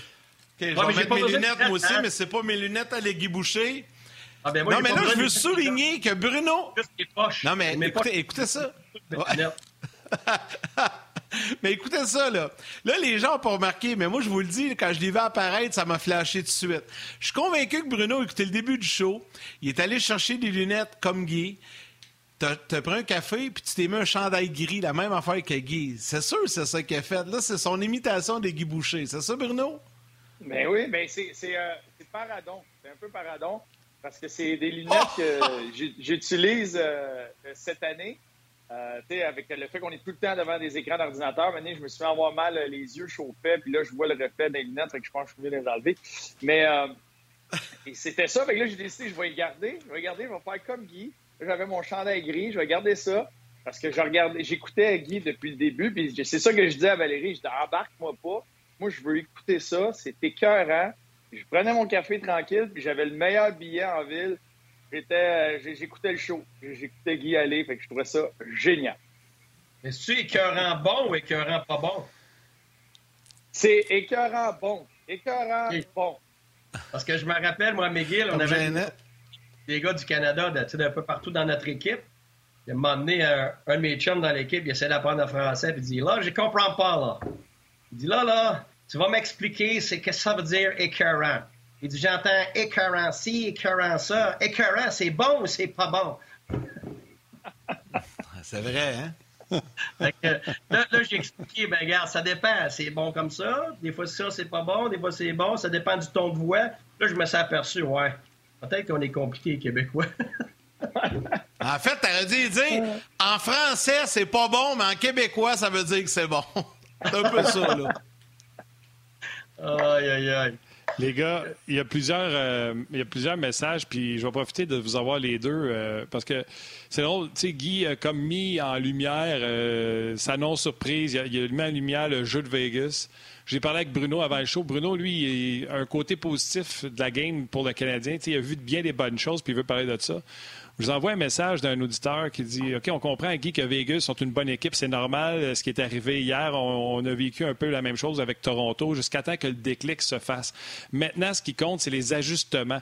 je ouais, vais mettre mes lunettes, moi aussi, mais c'est pas mes lunettes à Boucher. Ah, ben moi, non, mais là, je veux souligner que Bruno. Non, mais écoutez, écoutez ça. [LAUGHS] mais écoutez ça, là. Là, les gens n'ont pas remarqué, mais moi, je vous le dis, quand je l'ai vu apparaître, ça m'a flashé tout de suite. Je suis convaincu que Bruno, écoutez le début du show, il est allé chercher des lunettes comme Guy. T'as as pris un café, puis tu t'es mis un chandail gris, la même affaire que Guy. C'est sûr c'est ça qu'il a fait. Là, c'est son imitation des Guy Boucher. C'est ça, Bruno? Ben oui, mais ben c'est euh, paradon. C'est un peu paradon, parce que c'est des lunettes oh! que j'utilise euh, cette année. Euh, avec le fait qu'on est tout le temps devant des écrans d'ordinateur, maintenant, je me suis fait avoir mal euh, les yeux chauffés, puis là, je vois le reflet des lunettes, fait que je pense que je vais les enlever. Mais euh, c'était ça, fait que là, j'ai décidé, je vais les garder, je vais les garder, je vais faire comme Guy. J'avais mon chandail gris, je vais garder ça, parce que je regardais, j'écoutais Guy depuis le début, puis c'est ça que je disais à Valérie, je dis, embarque-moi pas, moi, je veux écouter ça, c'est écœurant. Je prenais mon café tranquille, puis j'avais le meilleur billet en ville J'étais, euh, j'écoutais le show. J'écoutais Guy aller, fait que je trouvais ça génial. Est-ce que tu écœurant bon ou écœurant pas bon? C'est écœurant bon. Écœurant bon. Parce que je me rappelle, moi, à McGill, on avait des gars du Canada d'un peu partout dans notre équipe. Il m'a amené un, un, de mes chums dans l'équipe, il essaie d'apprendre le français, puis il dit Là, je comprends pas, là. Il dit Là, là, tu vas m'expliquer c'est qu'est-ce que ça veut dire écœurant. Il dit J'entends écœurant ci, écœurant ça. Écœurant, c'est bon ou c'est pas bon? c'est vrai, hein? [LAUGHS] là, là j'ai expliqué, ben regarde, ça dépend. C'est bon comme ça. Des fois, ça, c'est pas bon. Des fois, c'est bon. Ça dépend du ton de voix. Là, je me suis aperçu, ouais. Peut-être qu'on est compliqué, les Québécois. [LAUGHS] en fait, t'aurais dû dire en français, c'est pas bon, mais en québécois, ça veut dire que c'est bon. [LAUGHS] C'est un peu ça, là. Aïe, aïe, aïe. Les gars, il y a plusieurs, euh, il y a plusieurs messages, puis je vais profiter de vous avoir les deux euh, parce que c'est drôle. Tu sais, Guy a comme mis en lumière euh, sa non surprise. Il a, il a, mis en lumière le jeu de Vegas. J'ai parlé avec Bruno avant le show. Bruno, lui, il a un côté positif de la game pour le Canadien. Il a vu bien des bonnes choses, puis il veut parler de ça. Je vous envoie un message d'un auditeur qui dit OK, on comprend, Guy, que Vegas sont une bonne équipe, c'est normal. Ce qui est arrivé hier, on, a vécu un peu la même chose avec Toronto jusqu'à temps que le déclic se fasse. Maintenant, ce qui compte, c'est les ajustements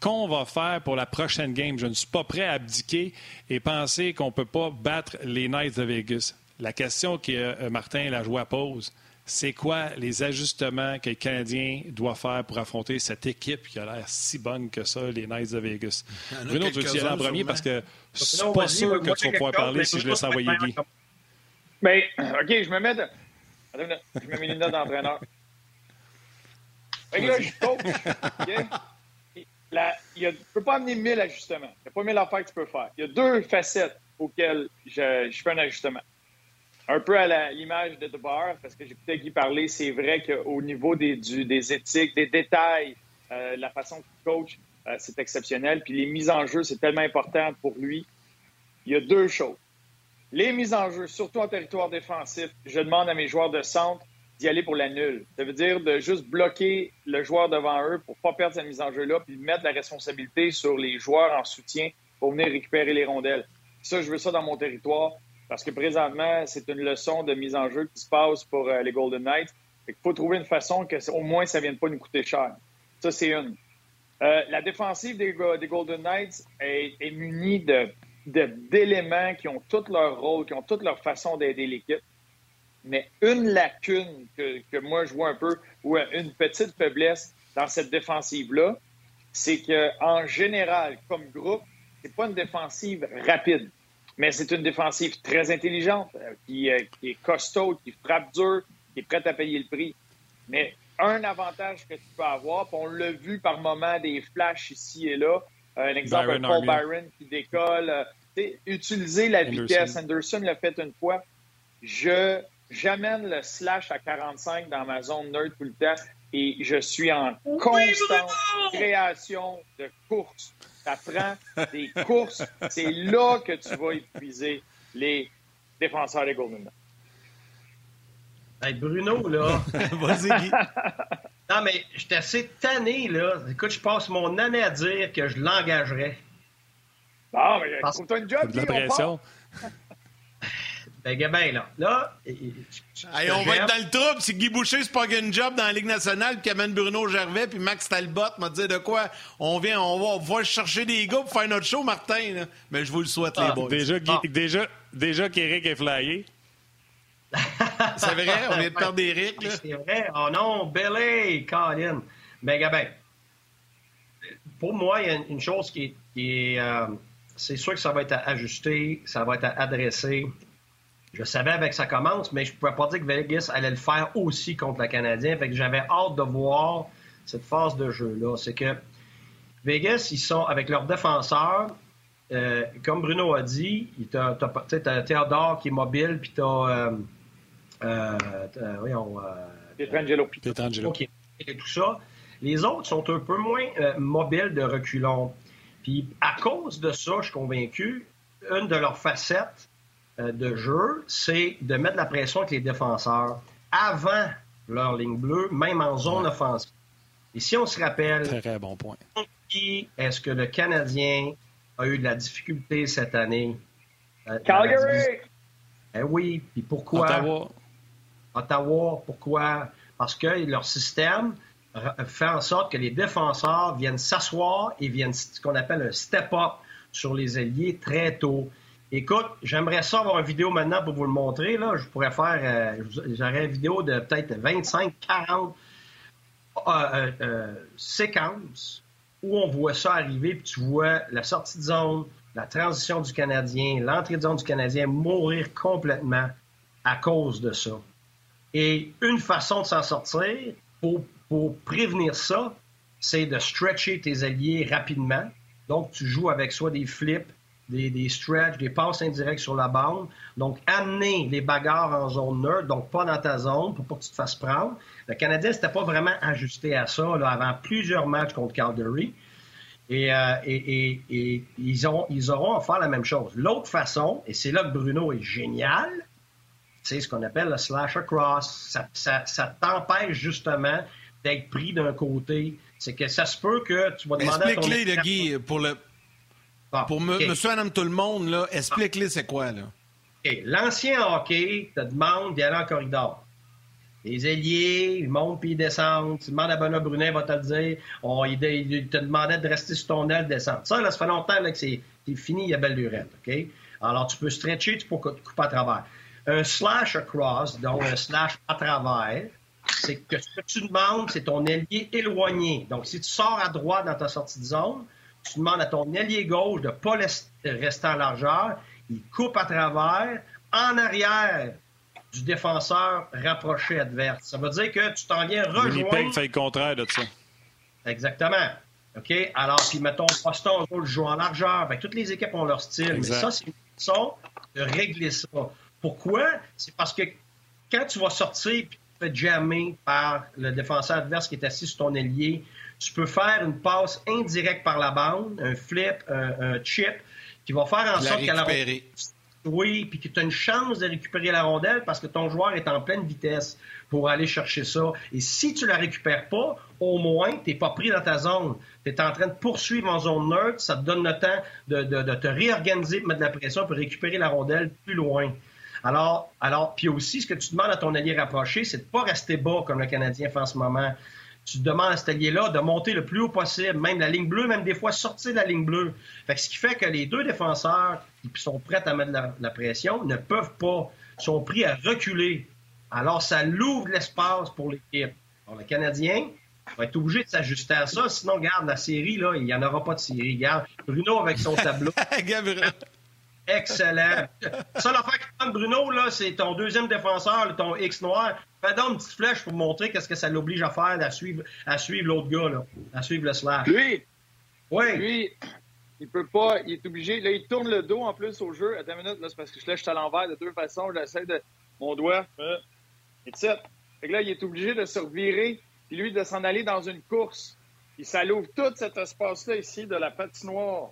qu'on va faire pour la prochaine game. Je ne suis pas prêt à abdiquer et penser qu'on ne peut pas battre les Knights de Vegas. La question que euh, Martin Lajoie pose, c'est quoi les ajustements que le Canadien doit faire pour affronter cette équipe qui a l'air si bonne que ça, les Knights de Vegas? Bruno, tu veux y aller en premier parce que je suis pas sûr que tu vas pouvoir parler si je laisse envoyer Guy. Mais, OK, je me mets de... Je mets mes lunettes d'entraîneur. là, je coach. Okay? il ne peut pas amener mille ajustements. Il n'y a pas mille affaires que tu peux faire. Il y a deux facettes auxquelles je, je fais un ajustement un peu à l'image de DeBar, parce que j'écoutais Guy parler, c'est vrai qu'au niveau des, des éthiques, des détails, euh, la façon qu'il coach, euh, c'est exceptionnel. Puis les mises en jeu, c'est tellement important pour lui. Il y a deux choses. Les mises en jeu, surtout en territoire défensif, je demande à mes joueurs de centre d'y aller pour la nulle. Ça veut dire de juste bloquer le joueur devant eux pour pas perdre cette mise en jeu-là, puis mettre la responsabilité sur les joueurs en soutien pour venir récupérer les rondelles. Ça, je veux ça dans mon territoire. Parce que présentement, c'est une leçon de mise en jeu qui se passe pour euh, les Golden Knights. Il faut trouver une façon que au moins ça ne vienne pas nous coûter cher. Ça, c'est une. Euh, la défensive des, Golden Knights est, munie d'éléments qui ont tout leur rôle, qui ont toute leur façon d'aider l'équipe. Mais une lacune que, moi je vois un peu, ou une petite faiblesse dans cette défensive-là, c'est qu'en général, comme groupe, c'est pas une défensive rapide. Mais c'est une défensive très intelligente, euh, euh, qui, est costaud, qui frappe dur, qui est prête à payer le prix. Mais un avantage que tu peux avoir, puis on l'a vu par moment des flashs ici et là, Un exemple, Paul Byron qui décolle. utiliser la vitesse. Anderson l'a fait une fois. Je j'amène le slash à 45 dans ma zone neutre tout le temps et je suis en constante création de courses. Ça prend des courses. C'est là que tu vas épuiser les défenseurs des Golden Hey, Bruno, là. [LAUGHS] Vas-y, [LAUGHS] Non, mais j'étais assez tanné, là. Écoute, je passe mon année à dire que je l'engagerais. Ah, mais Parce... trouve-toi une job, de la pression. [LAUGHS] Ben, Gabin, là. Là, on va être dans le trouble. Si Guy Boucher se pogne une job dans la Ligue nationale, puis amène Bruno Gervais, puis Max Talbot m'a dit de quoi? On vient, on va, chercher des gars pour faire notre show, Martin. Mais je vous le souhaite, les ah. boys. Déjà, ah. déjà, déjà qu'Éric est flyé. C'est vrai, on vient de perdre Éric. C'est vrai. Oh non, Billy, Colin. Ben, Gabin, pour moi, il y a une chose qui est. Euh, c'est sûr que ça va être ajusté, ça va être adressé. Je savais avec ça commence, mais je ne pouvais pas dire que Vegas allait le faire aussi contre le Canadien. Fait que j'avais hâte de voir cette phase de jeu-là. C'est que Vegas, ils sont avec leurs défenseurs. Euh, comme Bruno a dit, tu as, Théodore qui est mobile, puis tu as. Euh, euh, voyons. Pietrangelo. Pietrangelo. Et tout ça. Les autres sont un peu moins mobiles de reculons. Puis à cause de ça, je suis convaincu, une de leurs facettes, euh, de jeu, c'est de mettre la pression avec les défenseurs avant leur ligne bleue, même en zone offensive. Et si on se rappelle, très, bon point. Qui est-ce que le Canadien a eu de la difficulté cette année? Euh, Calgary! Eh oui, puis pourquoi? Ottawa. Ottawa, pourquoi? Parce que leur système fait en sorte que les défenseurs viennent s'asseoir et viennent ce qu'on appelle un step-up sur les ailiers très tôt. Écoute, j'aimerais ça avoir une vidéo maintenant pour vous le montrer. Là. Je pourrais faire, euh, j'aurais une vidéo de peut-être 25, 40 euh, euh, séquences où on voit ça arriver, puis tu vois la sortie de zone, la transition du Canadien, l'entrée de zone du Canadien mourir complètement à cause de ça. Et une façon de s'en sortir pour, pour prévenir ça, c'est de stretcher tes alliés rapidement. Donc, tu joues avec soit des flips, des, des stretches, des passes indirectes sur la bande. Donc, amener les bagarres en zone neutre, donc pas dans ta zone pour pas que tu te fasses prendre. Le Canadien s'était pas vraiment ajusté à ça là, avant plusieurs matchs contre Calgary. Et, euh, et, et, ils, ont, ils auront à faire la même chose. L'autre façon, et c'est là que Bruno est génial, c'est ce qu'on appelle le slash across. Ça, ça, ça t'empêche justement d'être pris d'un côté. C'est que ça se peut que tu vas demander à ton... Explique-les, Guy, pour le, pour monsieur, madame, tout le monde, là, explique-les c'est quoi, là? L'ancien hockey te demande d'y aller en corridor. Les ailiers, ils montent puis ils descendent. Tu demandes à Benoît Brunet, il va te le dire. il, te demandait de rester sur ton aile, de descendre. Ça, là, ça fait longtemps que c'est fini, il y a belle lurette, OK? Alors, tu peux stretcher, tu peux couper à travers. Un slash across, donc un slash à travers, c'est que ce que tu demandes, c'est ton ailier éloigné. Donc, si tu sors à droite dans ta sortie de zone, tu demandes à ton ailier gauche de ne pas rester en largeur. Il coupe à travers, en arrière du défenseur rapproché adverse. Ça veut dire que tu t'en viens rejoindre... Winnipeg fait le contraire de ça. Exactement. OK? Alors, puis mettons, Boston joue en largeur. toutes les équipes ont leur style. Mais ça, c'est une façon de régler ça. Pourquoi? C'est parce que quand tu vas sortir et tu te fais jammer par le défenseur adverse qui est assis sur ton ailier, tu peux faire une passe indirecte par la bande, un flip, un, chip, qui va faire en sorte qu'elle a oui, puis que tu as une chance de récupérer la rondelle parce que ton joueur est en pleine vitesse pour aller chercher ça. Et si tu la récupères pas, au moins, tu n'es pas pris dans ta zone. Tu es en train de poursuivre en zone neutre. Ça te donne le temps de, te réorganiser, de mettre de la pression pour récupérer la rondelle plus loin. Alors, alors puis aussi, ce que tu demandes à ton allié rapproché, c'est de pas rester bas comme le Canadien fait en ce moment tu demandes à cet allié-là de monter le plus haut possible, même la ligne bleue, même des fois sortir de la ligne bleue. Fait ce qui fait que les deux défenseurs qui sont prêts à mettre la, pression ne peuvent pas, sont pris à reculer. Alors, ça l'ouvre l'espace pour l'équipe. Le Canadien va être obligé de s'ajuster à ça, sinon, regarde, la série, là, il n'y en aura pas de série. Regarde, Bruno avec son tableau. [LAUGHS] Excellent. Ça, l'affaire qui prend Bruno, là, c'est ton deuxième défenseur, ton X noir. Fais donc une petite flèche pour montrer qu'est-ce que ça l'oblige à faire, à suivre, à suivre l'autre gars, là, à suivre le slash. Lui. Oui. Lui, il peut pas, il est obligé. Là, il tourne le dos en plus au jeu. Attends une minute, là, c'est parce que je lèche à l'envers de deux façons. J'essaie de. Mon doigt. Et ça. Fait que là, il est obligé de se revirer, puis lui, de s'en aller dans une course. Puis ça l'ouvre tout cet espace-là ici de la patinoire.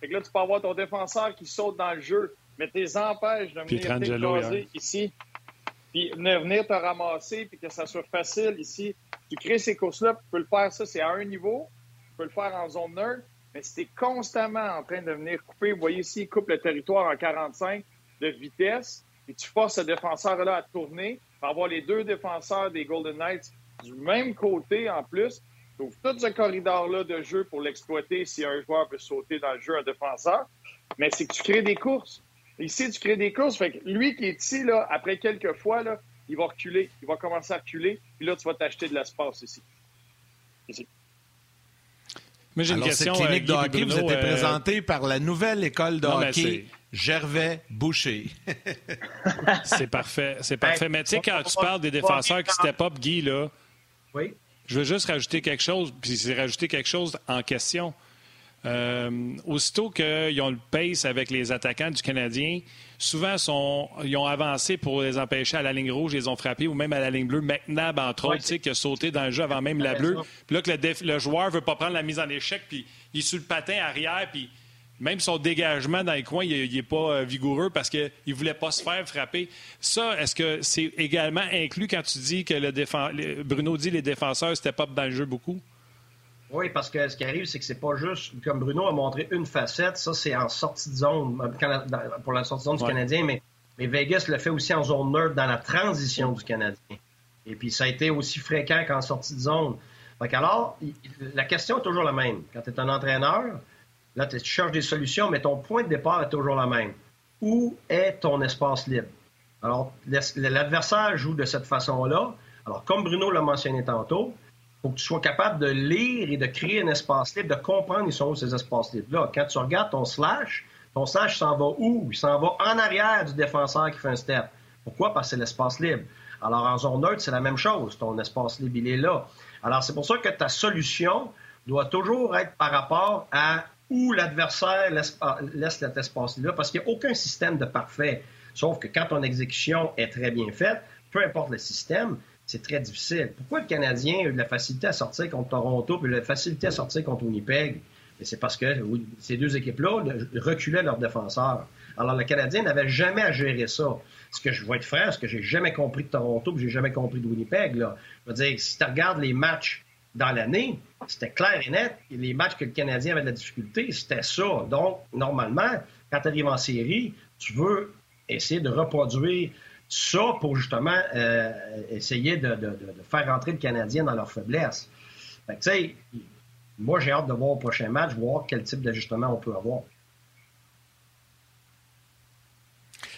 Fait que là, tu peux avoir ton défenseur qui saute dans le jeu, mais tes empêches de venir t'écraser ici, puis venir te ramasser, puis que ça soit facile ici. Tu crées ces courses-là, tu peux le faire, ça, c'est à un niveau. Tu peux le faire en zone neutre, mais si tu es constamment en train de venir couper, vous voyez ici, il coupe le territoire en 45 de vitesse, et tu forces ce défenseur-là à tourner, pour avoir les deux défenseurs des Golden Knights du même côté en plus, tout ce corridor-là de jeu pour l'exploiter si un joueur veut sauter dans le jeu, un défenseur. Mais c'est que tu crées des courses. Ici, tu crées des courses. Fait que lui qui est ici, là, après quelques fois, là, il va reculer. Il va commencer à reculer. Puis là, tu vas t'acheter de l'espace ici. Ici. Mais j'ai une question. Cette clinique euh, de hockey vous êtes euh... présentée par la nouvelle école de hockey Gervais Boucher. c'est parfait. C'est parfait. mais tu sais, quand tu parles des défenseurs qui step up, Guy, là. Oui. Je veux juste rajouter quelque chose, puis c'est rajouter quelque chose en question. Euh, aussitôt qu'ils ont le pace avec les attaquants du Canadien, souvent sont, ils ont avancé pour les empêcher à la ligne rouge, ils ont frappés, ou même à la ligne bleue. McNabb, entre autres, qui a sauté dans le jeu avant même la bleue. Puis là, que le, le joueur ne veut pas prendre la mise en échec, puis il est sur le patin arrière, puis même son dégagement dans les coins, il n'est pas euh, vigoureux parce qu'il ne voulait pas se faire frapper. Ça, est-ce que c'est également inclus quand tu dis que le Bruno dit que les défenseurs step up dans le jeu beaucoup? Oui, parce que ce qui arrive, c'est que c'est pas juste, comme Bruno a montré une facette, ça c'est en sortie de zone, euh, pour la sortie de zone du Canadien, mais, Vegas le fait aussi en zone neutre dans la transition du Canadien. Et puis ça a été aussi fréquent qu'en sortie de zone. Donc alors, la question est toujours la même. Quand tu es un entraîneur, Là, tu cherches des solutions, mais ton point de départ est toujours le même. Où est ton espace libre? Alors, l'adversaire joue de cette façon-là. Alors, comme Bruno l'a mentionné tantôt, il faut que tu sois capable de lire et de créer un espace libre, de comprendre ils sont ces espaces libres-là. Quand tu regardes ton slash, ton slash s'en va où? Il s'en va en arrière du défenseur qui fait un step. Pourquoi? Parce que c'est l'espace libre. Alors, en zone neutre, c'est la même chose. Ton espace libre, il est là. Alors, c'est pour ça que ta solution doit toujours être par rapport à où l'adversaire laisse, cet espace-là, parce qu'il n'y a aucun système de parfait. Sauf que quand ton exécution est très bien faite, peu importe le système, c'est très difficile. Pourquoi le Canadien a eu de la facilité à sortir contre Toronto et de la facilité à sortir contre Winnipeg? C'est parce que ces deux équipes-là reculaient leurs défenseurs. Alors, le Canadien n'avait jamais à gérer ça. Ce que je vois être frère, ce que j'ai jamais compris de Toronto, que j'ai jamais compris de Winnipeg, là. Je veux dire, si tu regardes les matchs dans l'année, c'était clair et net. les matchs que le Canadien avait de la difficulté, c'était ça. Donc, normalement, quand tu arrives en série, tu veux essayer de reproduire ça pour justement euh, essayer de, faire rentrer le Canadien dans leur faiblesse. tu sais, moi, j'ai hâte de voir au prochain match, voir quel type d'ajustement on peut avoir.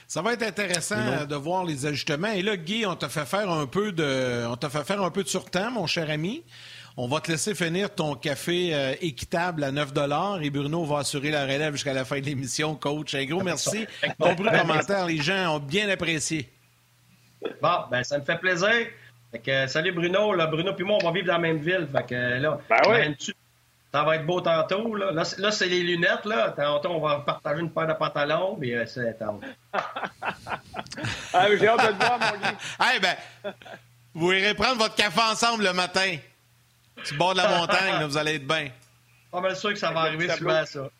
Ça va être intéressant de voir les ajustements. Et là, Guy, on t'a fait faire un peu de, on t'a fait faire un peu de surtemps, mon cher ami. On va te laisser finir ton café euh, équitable à 9 et Bruno va assurer la relève jusqu'à la fin de l'émission. Coach, un gros merci. [LAUGHS] Nombreux commentaires, les gens ont bien apprécié. Bon, ben ça me fait plaisir. Fait salut Bruno. Là, Bruno puis moi, on va vivre dans la même ville. Fait que là, ben ça va être beau tantôt. Là, là, c'est les lunettes. Là. Tantôt, on va partager une paire de pantalons. Mais euh, c'est ah, J'ai hâte de te voir, mon gars. [LAUGHS] Eh ben, vous irez prendre votre café ensemble le matin. Tu bord de la montagne, vous allez être bien. Pas mal sûr que ça va arriver souvent, ça.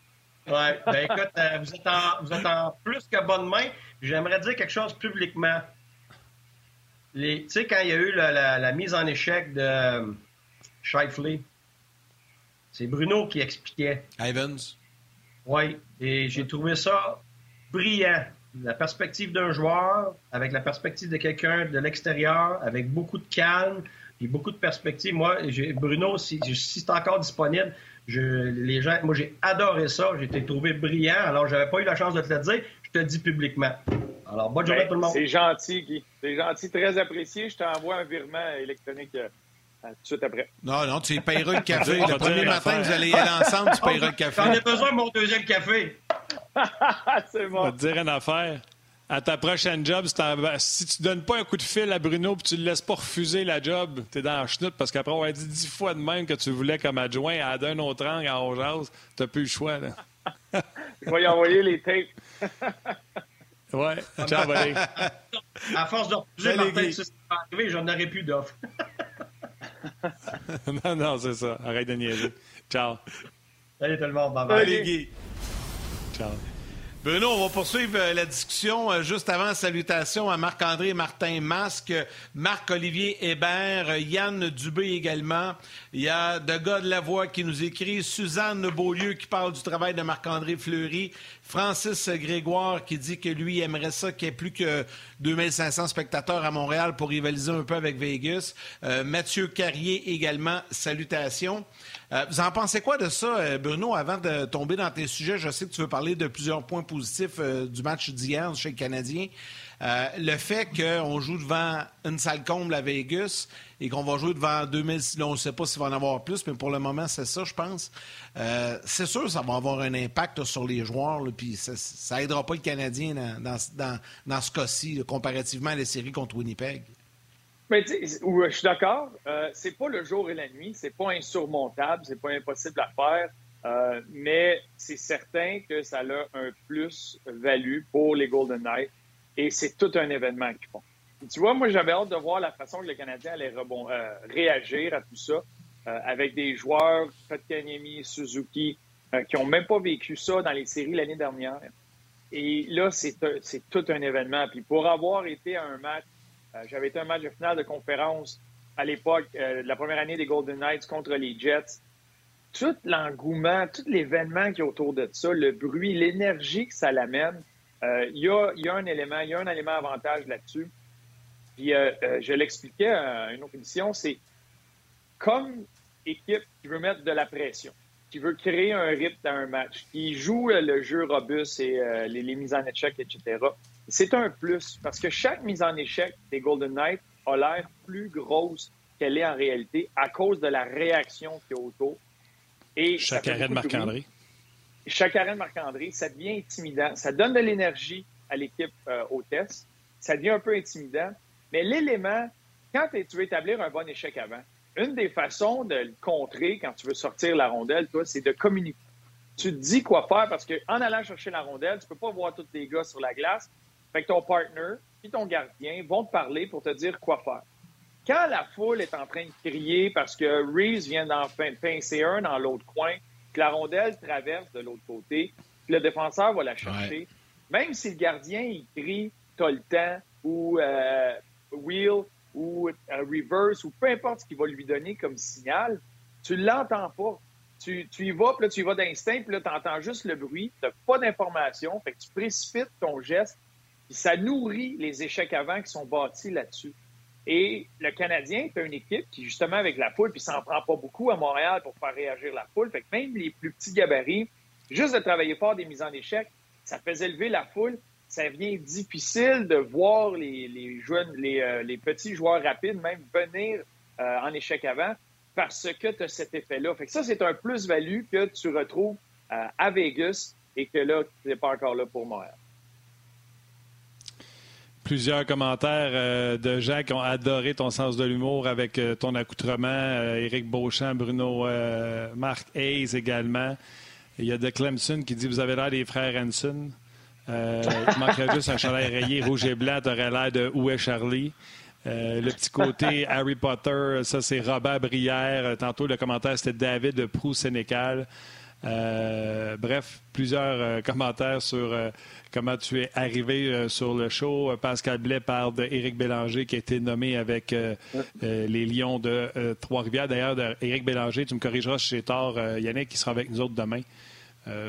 Ouais. Ben écoute, euh, vous, êtes en, vous êtes en plus que bonne main. J'aimerais dire quelque chose publiquement. Tu sais, quand il y a eu la, mise en échec de euh, Shifley, c'est Bruno qui expliquait. Ivans. Oui, et j'ai trouvé ça brillant. La perspective d'un joueur, avec la perspective de quelqu'un de l'extérieur, avec beaucoup de calme, puis beaucoup de perspectives. Moi, Bruno, si, si c'est encore disponible, je, les gens, moi, j'ai adoré ça. J'ai été trouvé brillant. Alors, j'avais pas eu la chance de te le dire. Je te le dis publiquement. Alors, bonne journée à tout le monde. C'est gentil, Guy. C'est gentil, très apprécié. Je t'envoie un virement électronique euh, tout de suite après. Non, non, tu payeras le café. [LAUGHS] le premier matin, vous allez y aller ensemble, tu payeras le café. J'en ai besoin de mon deuxième café. [LAUGHS] C'est bon. Je vais te dire une affaire à ta prochaine job, si, tu donnes pas un coup de fil à Bruno et tu le laisses pas refuser la job, tu es dans la chenoute parce qu'après on a dit dix fois de même que tu voulais comme adjoint à d'un autre angle à tu n'as plus le choix. [LAUGHS] Je vais y envoyer les tapes. [LAUGHS] ouais, [LAUGHS] ciao, buddy. À force de refuser, Martin, ça va arriver, j'en aurais plus d'offres. non, non, c'est ça. Arrête de niaiser. Ciao. Salut tout le monde. Bye bye. Salut, Guy. Ciao. Bruno, on va poursuivre euh, la discussion. Euh, juste avant, salutations à Marc-André Martin Masque, Marc-Olivier Hébert, euh, Yann Dubé également. Il y a De la voix qui nous écrit, Suzanne Beaulieu qui parle du travail de Marc-André Fleury, Francis Grégoire qui dit que lui aimerait ça qu'il y ait plus que 2500 spectateurs à Montréal pour rivaliser un peu avec Vegas. Mathieu Carrier également, salutations. Euh, vous en pensez quoi de ça, euh, Bruno, avant de tomber dans tes sujets? Je sais que tu veux parler de plusieurs points positifs euh, du match d'hier chez le Canadien. le fait qu'on joue devant une salle comble à Vegas et qu'on va jouer devant 2000, on ne sait pas s'il va en avoir plus, mais pour le moment, c'est ça, je pense. c'est sûr ça va avoir un impact sur les joueurs, puis ça n'aidera pas le Canadien dans, dans ce cas-ci, comparativement à la série contre Winnipeg. Mais je suis d'accord. Euh, c'est pas le jour et la nuit, c'est pas insurmontable, c'est pas impossible à faire, euh, mais c'est certain que ça a un plus-value pour les Golden Knights et c'est tout un événement qu'ils font. Tu vois, moi, j'avais hâte de voir la façon que le Canadien allait euh, réagir à tout ça euh, avec des joueurs, Kotkaniemi, Suzuki, qui n'ont même pas vécu ça dans les séries l'année dernière. Et là, c'est tout un événement. Puis pour avoir été à un match euh, j'avais été un match de finale de conférence à l'époque euh, la première année des Golden Knights contre les Jets. Tout l'engouement, tout l'événement qui est autour de ça, le bruit, l'énergie que ça l'amène, euh, il y, a, un élément, il y a un élément avantage là-dessus. Puis je l'expliquais à une autre émission, c'est comme équipe qui veut mettre de la pression, qui veut créer un rythme dans un match, qui joue le jeu robuste et les, mises en échec, etc c'est un plus parce que chaque mise en échec des Golden Knights a l'air plus grosse qu'elle est en réalité à cause de la réaction qu'il y a autour. Et chaque arrêt de Marc-André. Chaque arrêt de Marc-André, ça devient intimidant. Ça donne de l'énergie à l'équipe euh, hôtesse. Ça devient un peu intimidant. Mais l'élément, quand tu veux établir un bon échec avant, une des façons de le contrer quand tu veux sortir la rondelle, toi, c'est de communiquer. Tu te dis quoi faire parce qu'en allant chercher la rondelle, tu peux pas voir tous les gars sur la glace. Fait que ton partner et ton gardien vont te parler pour te dire quoi faire. Quand la foule est en train de crier parce que Reeves vient d'en pincer un dans l'autre coin, que la rondelle traverse de l'autre côté, que le défenseur va la chercher, même si le gardien il crie t'as le temps ou euh, wheel ou euh, reverse ou peu importe ce qu'il va lui donner comme signal, tu l'entends pas. Tu, tu, y vas, puis là, tu y vas d'instinct, puis là, tu entends juste le bruit, tu n'as pas d'information, fait que tu précipites ton geste ça nourrit les échecs avant qui sont bâtis là-dessus. Et le Canadien est une équipe qui, justement, avec la foule, puis ça n'en prend pas beaucoup à Montréal pour faire réagir la foule. Fait que même les plus petits gabarits, juste de travailler fort des mises en échec, ça fait élever la foule. Ça devient difficile de voir les, jeunes, euh, les, petits joueurs rapides même venir euh, en échec avant parce que tu as cet effet-là. Fait que ça, c'est un plus-value que tu retrouves euh, à Vegas et que là, tu n'es pas encore là pour Montréal plusieurs commentaires euh, de gens qui ont adoré ton sens de l'humour avec euh, ton accoutrement. Euh, Éric Beauchamp, Bruno, Marc Hayes également. Il y a de Clemson qui dit Vous avez l'air des frères Hanson. il [LAUGHS] manquerait juste un chandail rayé rouge et blanc. Tu aurais l'air de Où est Charlie? Le petit côté [LAUGHS] Harry Potter, ça c'est Robert Brière. Tantôt, le commentaire c'était David de Proux-Sénécal. Bref, plusieurs commentaires sur comment tu es arrivé euh, sur le show. Pascal Blais parle d'Éric Bélanger qui a été nommé avec euh, euh, les Lions de Trois-Rivières. D'ailleurs, Éric Bélanger, tu me corrigeras si j'ai tort, Yannick, qui sera avec nous autres demain.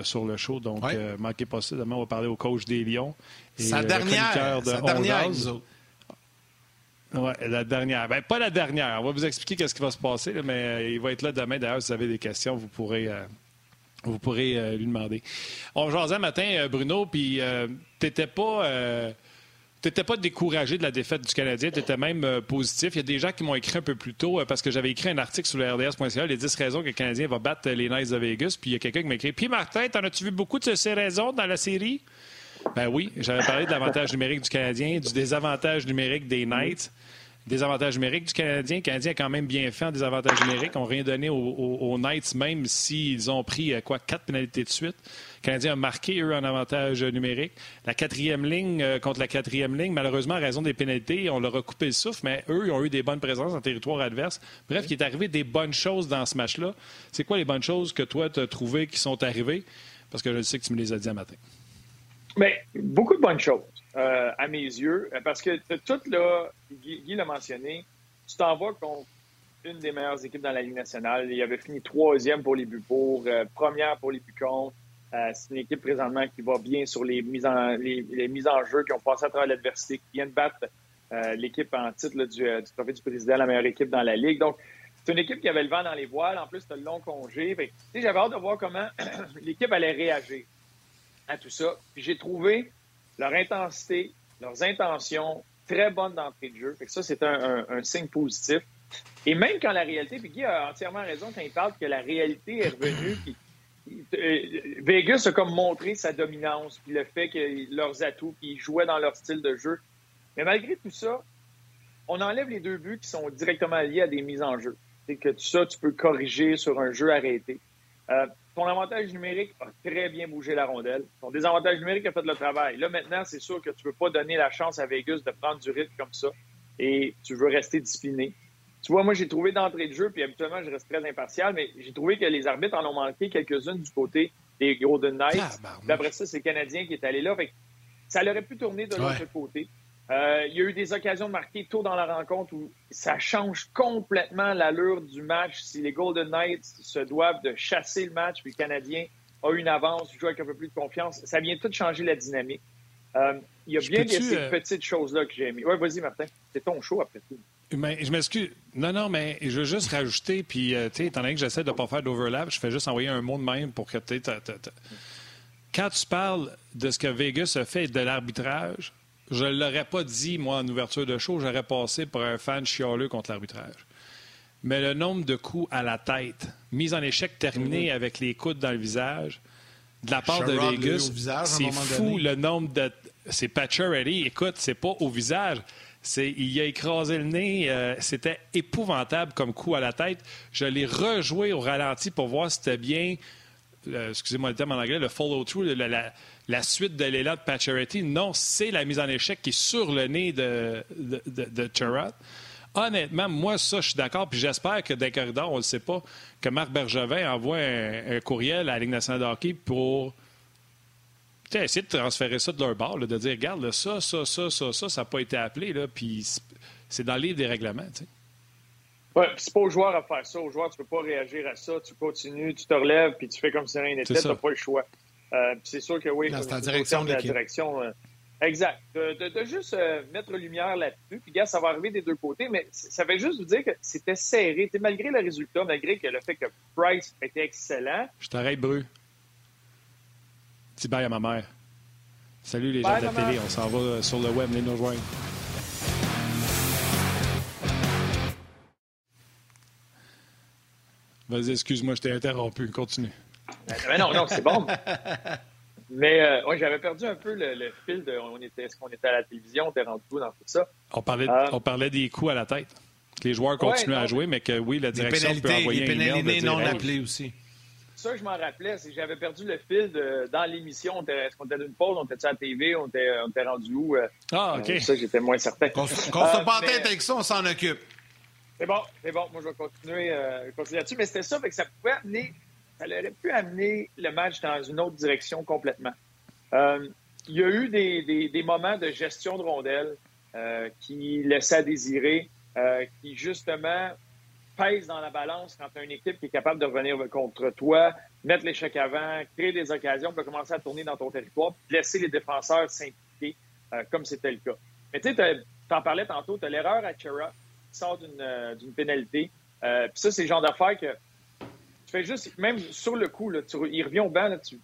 sur le show. Donc, manquez pas ça. Demain, on va parler au coach des Lions. sa dernière, de sa dernière Oui, la dernière. Ben, pas la dernière. On va vous expliquer qu'est-ce qui va se passer, mais il va être là demain. D'ailleurs, si vous avez des questions, vous pourrez vous pourrez euh, lui demander. On jasait matin, euh, Bruno, puis euh, tu n'étais pas. T'étais pas découragé de la défaite du Canadien, tu étais même positif. Il y a des gens qui m'ont écrit un peu plus tôt parce que j'avais écrit un article sur le RDS.ca, les 10 raisons que le Canadien va battre les Knights de Vegas. Puis il y a quelqu'un qui m'a écrit Puis Martin, t'en as-tu vu beaucoup de ces raisons dans la série? Ben oui, j'avais parlé de l'avantage numérique du Canadien, du désavantage numérique des Knights Désavantage numérique du Canadien. Le Canadien a quand même bien fait en désavantage numérique. On n'a rien donné aux, Knights, même s'ils ont pris quoi quatre pénalités de suite. Le Canadien a marqué, eux, en avantage numérique. La quatrième ligne euh, contre la quatrième ligne, malheureusement, à raison des pénalités, on leur a coupé le souffle, mais eux, ils ont eu des bonnes présences en territoire adverse. Bref, il est arrivé des bonnes choses dans ce match-là. C'est quoi les bonnes choses que toi, tu as trouvées qui sont arrivées? Parce que je sais que tu me les as dit un matin. Mais beaucoup de bonnes choses, euh, à mes yeux, parce que tout là, Guy, Guy l'a mentionné, tu t'en vas contre une des meilleures équipes dans la Ligue nationale. Il avait fini troisième pour les buts pour, euh, première pour les buts contre. Euh, c'est une équipe présentement qui va bien sur les mises en, les, mises en jeu, qui ont passé à travers l'adversité, qui vient de battre euh, l'équipe en titre du, du, Trophée du Président, la meilleure équipe dans la Ligue. Donc, c'est une équipe qui avait le vent dans les voiles. En plus, c'était le long congé. J'avais hâte de voir comment [CLEARS THROAT] l'équipe allait réagir à tout ça. j'ai trouvé leur intensité, leurs intentions très bonnes d'entrée de jeu. Fait que ça, c'est un, un, signe positif. Et même quand la réalité, puis Guy a entièrement raison quand il parle que la réalité est revenue, puis euh, Vegas a comme montré sa dominance, puis le fait que leurs atouts, puis ils jouaient dans leur style de jeu. Mais malgré tout ça, on enlève les deux buts qui sont directement liés à des mises en jeu. C'est que tout ça, tu peux corriger sur un jeu arrêté. Euh, ton avantage numérique a très bien bougé la rondelle. Ton désavantage numérique a fait le travail. Là, maintenant, c'est sûr que tu ne veux pas donner la chance à Vegas de prendre du rythme comme ça et tu veux rester discipliné. Tu vois, moi, j'ai trouvé d'entrée de jeu, puis habituellement, je reste très impartial, mais j'ai trouvé que les arbitres en ont manqué quelques-unes du côté des Golden Knights. D'après ça, c'est le Canadien qui est allé là. ça aurait pu tourner de l'autre côté. Euh, il y a eu des occasions de marquer tôt dans la rencontre où ça change complètement l'allure du match. Si les Golden Knights se doivent de chasser le match, puis le Canadien a une avance, joue avec un peu plus de confiance, ça vient tout changer la dynamique. Euh, il y a bien ces euh, petites choses-là que j'ai aimées. Oui, vas-y, Martin. C'est ton show après tout. Mais, je m'excuse. Non, non, mais je veux juste rajouter, puis, tu sais, étant donné que j'essaie de ne pas faire d'overlap, je fais juste envoyer un mot de même pour que tu Quand tu parles de ce que Vegas a fait de l'arbitrage, je ne l'aurais pas dit, moi, en ouverture de show, j'aurais passé pour un fan chialeux contre l'arbitrage. Mais le nombre de coups à la tête, mise en échec terminé mm-hmm. avec les coudes dans le visage, de la part de Vegas, c'est fou le nombre de. C'est Patcher écoute, c'est pas au visage. C'est, il a écrasé le nez. Euh, c'était épouvantable comme coup à la tête. Je l'ai rejoué au ralenti pour voir si c'était bien, euh, excusez-moi le terme en anglais, le follow-through, la, la suite de l'élan de Pacioretty. Non, c'est la mise en échec qui est sur le nez de, de, de, Honnêtement, moi, ça, je suis d'accord. Puis j'espère que dans corridors, on ne le sait pas, que Marc Bergevin envoie un, courriel à la Ligue nationale de hockey pour essayer de transférer ça de leur bord, de dire, regarde, ça, ça, ça, ça, ça, ça n'a pas été appelé. Là, puis c'est dans le livre des règlements. Oui, c'est pas aux joueurs à faire ça. Aux joueurs, tu peux pas réagir à ça. Tu continues, tu te relèves, puis tu fais comme si rien n'était. Tu n'as pas le choix. Euh, c'est sûr que oui. c'est la direction de, la direction. Euh, exact. De, juste euh, mettre lumière là-dessus. Puis, gars, ça va arriver des deux côtés, mais ça veut juste vous dire que c'était serré. malgré le résultat, malgré que le fait que Price était excellent. Je t'arrête, Bru. Dis bye à ma mère. Salut les gens de la télé. On s'en va sur le web, les nous rejoindre. Vas-y, excuse-moi, je t'ai interrompu. Continue. Mais non, non, c'est bon. Mais euh, j'avais perdu un peu le, fil de on était, est-ce qu'on était à la télévision, on était rendu où dans tout ça? On parlait, euh, on parlait des coups à la tête. Que les joueurs continuent à jouer, mais que oui, la direction peut envoyer des pénalités non appelées aussi. Ça, je m'en rappelais, c'est que j'avais perdu le fil de, dans l'émission. Est-ce qu'on était d'une pause, on était à la TV, on était, on était rendu où? Euh, ah, OK. ça, j'étais moins certain. Qu'on se pas en tête avec ça, on s'en occupe. C'est bon, c'est bon. Moi, je vais continuer, continuer là-dessus. Mais c'était ça, fait que ça pouvait amener ça aurait pu amener le match dans une autre direction complètement. Euh, il y a eu des, moments de gestion de rondelles euh, qui laissaient à désirer, euh, qui justement pèsent dans la balance quand tu as une équipe qui est capable de revenir contre toi, mettre l'échec avant, créer des occasions, pour commencer à tourner dans ton territoire, puis laisser les défenseurs s'impliquer comme c'était le cas. Mais tu sais, en parlais tantôt, tu as l'erreur à Chera qui sort d'une pénalité. puis ça, c'est le genre d'affaires que tu fais juste, même sur le coup, là, il revient au banc, là, tu,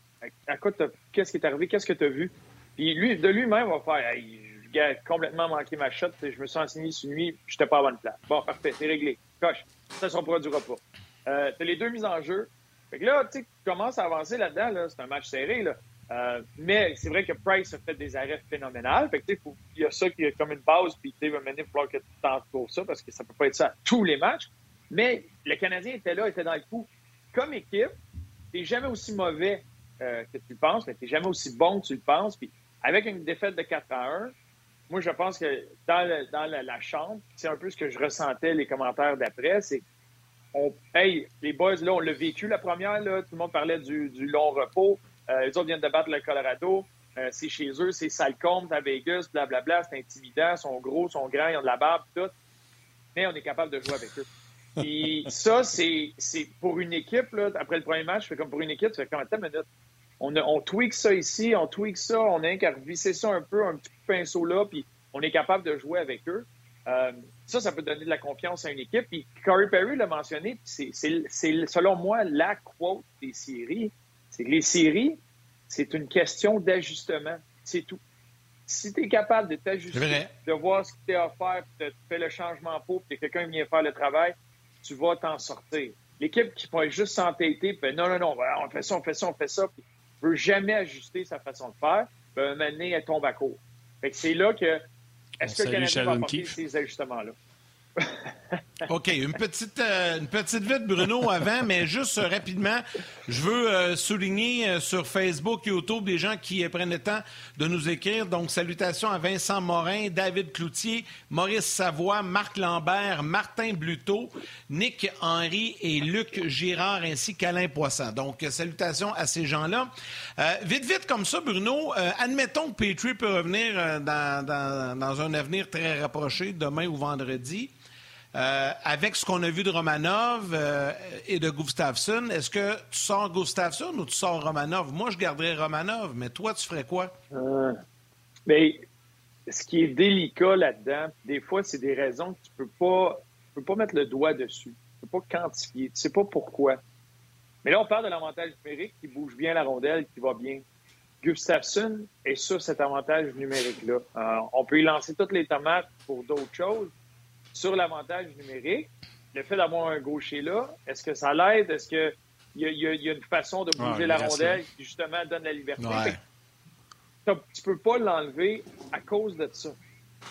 à, quoi qu'est-ce qui est arrivé, qu'est-ce que tu as vu? Puis lui, de lui-même, va faire, hey, j'ai complètement manqué ma shot, je me suis enseigné sur nuit, j'étais pas à bonne place. Bon, parfait, c'est réglé. Coche, ça se reproduira pas. Euh, tu as les deux mises en jeu. Fait que là, tu commences à avancer là-dedans, là, c'est un match serré, là. Euh, mais c'est vrai que Price a fait des arrêts phénoménales. Fait que, il y a ça qui est comme une base, puis tu va mener, falloir que tu tentes pour ça, parce que ça peut pas être ça à tous les matchs. Mais le Canadien était là, était dans le coup. Comme équipe, tu jamais aussi mauvais euh, que tu le penses, mais tu jamais aussi bon que tu le penses. Puis avec une défaite de 4 à 1, moi, je pense que dans, la, chambre, c'est un peu ce que je ressentais, les commentaires d'après, c'est on, hey, les boys, là, on l'a vécu la première, là, tout le monde parlait du, du long repos. Euh, les autres viennent de battre le Colorado. Euh, c'est chez eux, c'est Salcombe à Vegas, blablabla, c'est intimidant, ils sont gros, ils sont grands, ils ont de la barbe, tout. Mais on est capable de jouer avec eux. Et ça, c'est pour une équipe, là, après le premier match, fais comme pour une équipe, tu fais comme attends une minute. On, on tweak ça ici, on tweak ça, on a qu'à revisser ça un peu, un petit pinceau là, puis on est capable de jouer avec eux. Euh, ça, ça peut donner de la confiance à une équipe. Puis Corey Perry l'a mentionné, c'est selon moi la quote des séries. C'est que les séries, c'est une question d'ajustement. C'est tout. Si tu es capable de t'ajuster, de voir ce que tu as à faire, de faire le changement pour, puis que quelqu'un vient faire le travail, tu vas t'en sortir. L'équipe qui pourrait juste s'entêter, puis non, non, non, on fait ça, on fait ça, on fait ça, puis ne veut jamais ajuster sa façon de faire, ben, un elle tombe à court. Fait que c'est là que, est-ce que le Canadien va apporter ces ajustements-là? OK, une petite, euh, une petite vite, Bruno, avant, mais juste euh, rapidement, je veux euh, souligner sur Facebook, YouTube, des gens qui prennent le temps de nous écrire. Donc, salutations à Vincent Morin, David Cloutier, Maurice Savoie, Marc Lambert, Martin Bluteau, Nick Henry et Luc Girard, ainsi qu'Alain Poisson. Donc, salutations à ces gens-là. vite, vite, comme ça, Bruno, admettons que Petrie peut revenir dans, dans un avenir très rapproché, demain ou vendredi. Euh, avec ce qu'on a vu de Romanov euh, et de Gustafsson, est-ce que tu sors Gustafsson ou tu sors Romanov? Moi, je garderais Romanov, mais toi, tu ferais quoi? Euh, mais ce qui est délicat là-dedans, des fois, c'est des raisons que tu peux pas, peux pas mettre le doigt dessus. Tu peux pas quantifier. Tu sais pas pourquoi. Mais là, on parle de l'avantage numérique qui bouge bien la rondelle, qui va bien. Gustafsson est sur cet avantage numérique-là. on peut y lancer toutes les tomates pour d'autres choses, sur l'avantage numérique, le fait d'avoir un gaucher là, est-ce que ça l'aide? Est-ce qu'il y, y, a une façon de bouger la rondelle qui, justement, donne la liberté? Tu ne peux pas l'enlever à cause de ça.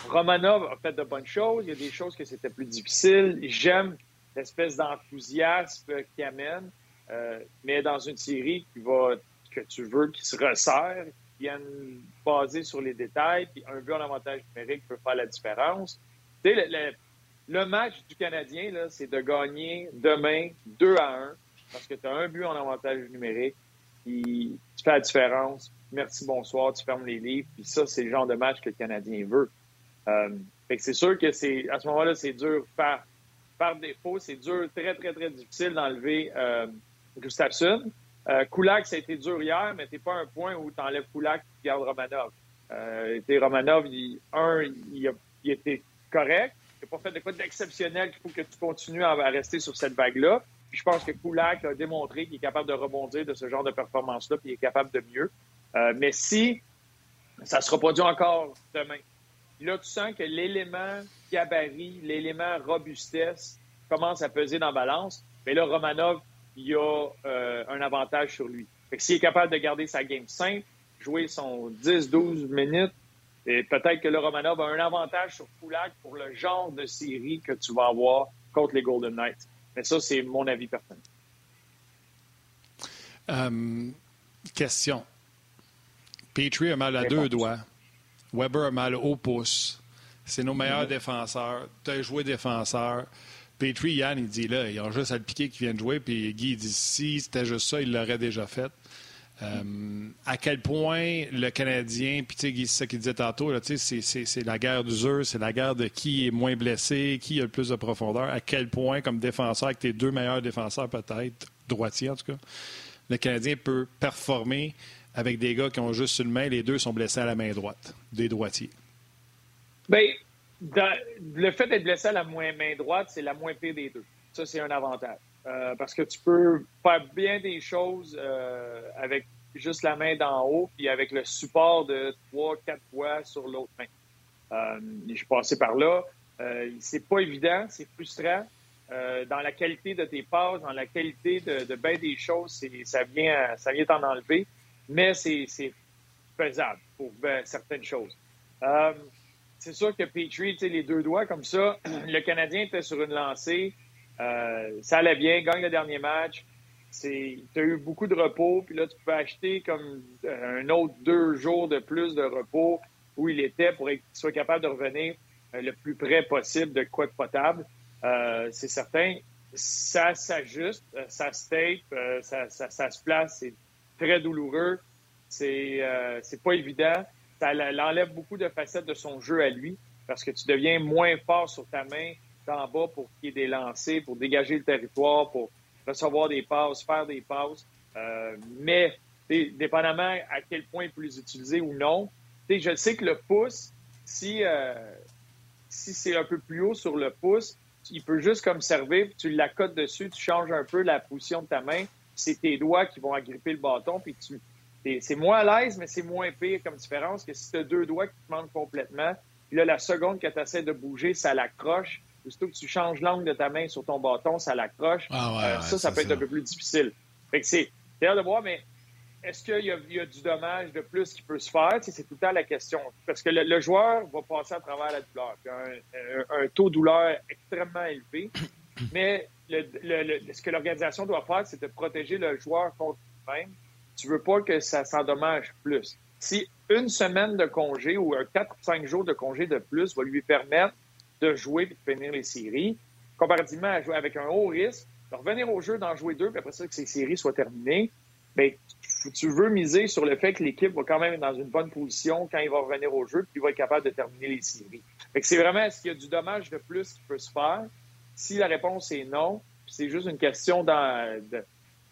Romanov a fait de bonnes choses. Il y a des choses que c'était plus difficile. J'aime l'espèce d'enthousiasme qu'il amène, euh, mais dans une série qui va, que tu veux, qui se resserre, qui vienne baser sur les détails, puis un but en avantage numérique peut faire la différence. Tu sais, le, le match du Canadien, c'est de gagner demain 2 à 1 parce que tu as un but en avantage numérique. Puis tu fais la différence. Merci, bonsoir, tu fermes les livres. Puis ça, c'est le genre de match que le Canadien veut. Euh, fait que c'est sûr que c'est à ce moment-là, c'est dur par, par défaut. C'est dur, très, très, très difficile d'enlever euh, Gustafsson. Euh, Kulak, ça a été dur hier, mais t'es pas un point où tu enlèves Kulak et tu gardes Romanov. Euh, Romanov, il, un, il, a, il était correct pas fait de quoi d'exceptionnel qu'il faut que tu continues à, rester sur cette vague-là. Puis je pense que Kulak a démontré qu'il est capable de rebondir de ce genre de performance-là, puis il est capable de mieux. Euh, mais si ça se reproduit encore demain, là, tu sens que l'élément gabarit, l'élément robustesse commence à peser dans la balance. Mais là, Romanov, il a euh, un avantage sur lui. Fait que s'il est capable de garder sa game simple, jouer son 10-12 minutes, et peut-être que le Romanov a un avantage sur Kulak pour le genre de série que tu vas avoir contre les Golden Knights. Mais ça, c'est mon avis personnel. Euh, question. Petrie a mal à deux doigts. Weber a mal au pouce. C'est nos meilleurs défenseurs. Tu as joué défenseur. Petrie, Yann, il dit là, ils ont juste à le piquer qui vient de jouer. Puis Guy, il dit si c'était juste ça, il l'aurait déjà fait. Euh, à quel point le Canadien, puis tu sais, c'est qu'il disait tantôt, c'est la guerre d'usure, c'est la guerre de qui est moins blessé, qui a le plus de profondeur. À quel point, comme défenseur, avec tes deux meilleurs défenseurs peut-être, droitiers en tout cas, le Canadien peut performer avec des gars qui ont juste une main, les deux sont blessés à la main droite, des droitiers. Bien, le fait d'être blessé à la main droite, c'est la moins pire des deux. Ça, c'est un avantage. Euh, parce que tu peux faire bien des choses euh, avec juste la main d'en haut, puis avec le support de trois, quatre fois sur l'autre main. Euh, je suis passé par là. C'est pas évident, c'est frustrant. dans la qualité de tes passes, dans la qualité de, bien des choses, ça vient, ça vient t'en enlever. mais c'est faisable pour certaines choses. C'est sûr que Petrie, les deux doigts comme ça, [CLEARS THROAT] le Canadien était sur une lancée, euh, ça allait bien, gagne le dernier match. Tu as eu beaucoup de repos, puis là, tu peux acheter comme euh, un autre deux jours de plus de repos où il était pour qu'il soit capable de revenir le plus près possible de quoi de potable. c'est certain. Ça s'ajuste, ça se tape, ça, se place, c'est très douloureux. C'est euh, pas évident. Ça l'enlève beaucoup de facettes de son jeu à lui parce que tu deviens moins fort sur ta main d'en bas pour qu'il y ait des lancers, pour dégager le territoire, pour recevoir des passes, faire des passes. Euh, mais dépendamment à quel point il peut les utiliser ou non, je sais que le pouce, si, euh, si c'est un peu plus haut sur le pouce, il peut juste comme servir, tu l'accotes dessus, tu changes un peu la position de ta main, c'est tes doigts qui vont agripper le bâton, puis tu, c'est moins à l'aise, mais c'est moins pire comme différence que si tu as deux doigts qui te manquent complètement. Puis là, la seconde que tu essaies de bouger, ça l'accroche. Aussitôt que tu changes l'angle de ta main sur ton bâton, ça l'accroche. Ah euh, ça, ça peut être un peu plus difficile. Fait que c'est de voir, mais est-ce qu'il y, a du dommage de plus qui peut se faire? c'est tout le temps la question. Parce que le, joueur va passer à travers la douleur. Un, un, taux de douleur extrêmement élevé. [COUGHS] Mais ce que l'organisation doit faire, c'est de protéger le joueur contre lui-même tu veux pas que ça s'endommage plus. Si une semaine de congé ou un 4 ou 5 jours de congé de plus va lui permettre de jouer et de finir les séries, comparativement à jouer avec un haut risque, de revenir au jeu, d'en jouer deux, puis après ça, que ces séries soient terminées, bien, tu veux miser sur le fait que l'équipe va quand même être dans une bonne position quand il va revenir au jeu, puis il va être capable de terminer les séries. C'est vraiment, est-ce qu'il y a du dommage de plus qui peut se faire? Si la réponse est non, c'est juste une question de,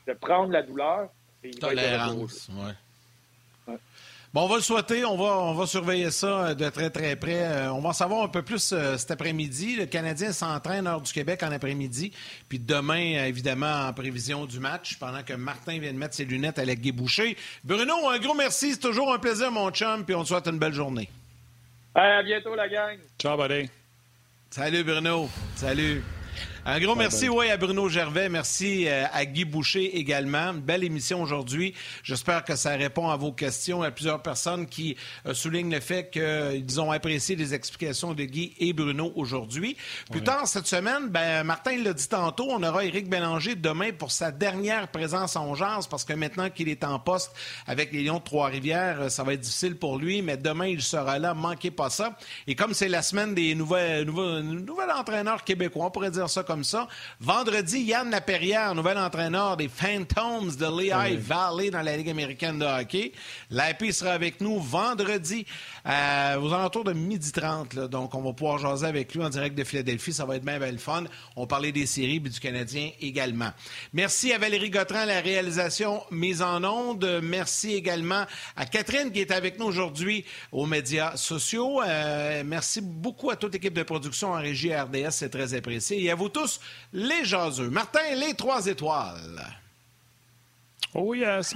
de prendre la douleur, Tolérance, ouais. Bon, on va le souhaiter. On va, on va surveiller ça euh, de très, très près. Euh, on va en savoir un peu plus euh, cet après-midi. Le Canadien s'entraîne hors du Québec en après-midi. Puis demain, évidemment, en prévision du match, pendant que Martin vient de mettre ses lunettes à la Boucher. Bruno, un gros merci. C'est toujours un plaisir, mon chum. Puis on te souhaite une belle journée. à bientôt, la gang. Ciao, buddy. Salut, Bruno. Salut. Un gros merci ouais, à Bruno Gervais. Merci euh, à Guy Boucher également. belle émission aujourd'hui. J'espère que ça répond à vos questions. Il y a plusieurs personnes qui euh, soulignent le fait qu'ils ont apprécié les explications de Guy et Bruno aujourd'hui. Plus tard cette semaine, ben, Martin l'a dit tantôt, on aura Éric Bélanger demain pour sa dernière présence en Jazz parce que maintenant qu'il est en poste avec les Lions de Trois-Rivières, euh, ça va être difficile pour lui, mais demain, il sera là. Manquez pas ça. Et comme c'est la semaine des nouvelles, nouvelles entraîneurs québécois, on pourrait dire ça comme comme ça. Vendredi, Yann Laperrière, nouvel entraîneur des Phantoms de Lehigh Valley dans la Ligue américaine de hockey. L'AP sera avec nous vendredi euh, aux alentours de 12h30. Donc, on va pouvoir jaser avec lui en direct de Philadelphie. Ça va être bien, bien le fun. On parlait des séries et du Canadien également. Merci à Valérie Gautran, la réalisation mise en onde. Merci également à Catherine qui est avec nous aujourd'hui aux médias sociaux. Euh, merci beaucoup à toute l'équipe de production en régie RDS. C'est très apprécié. Et à vous tous les jaseux. Martin, les trois étoiles. Oh yes.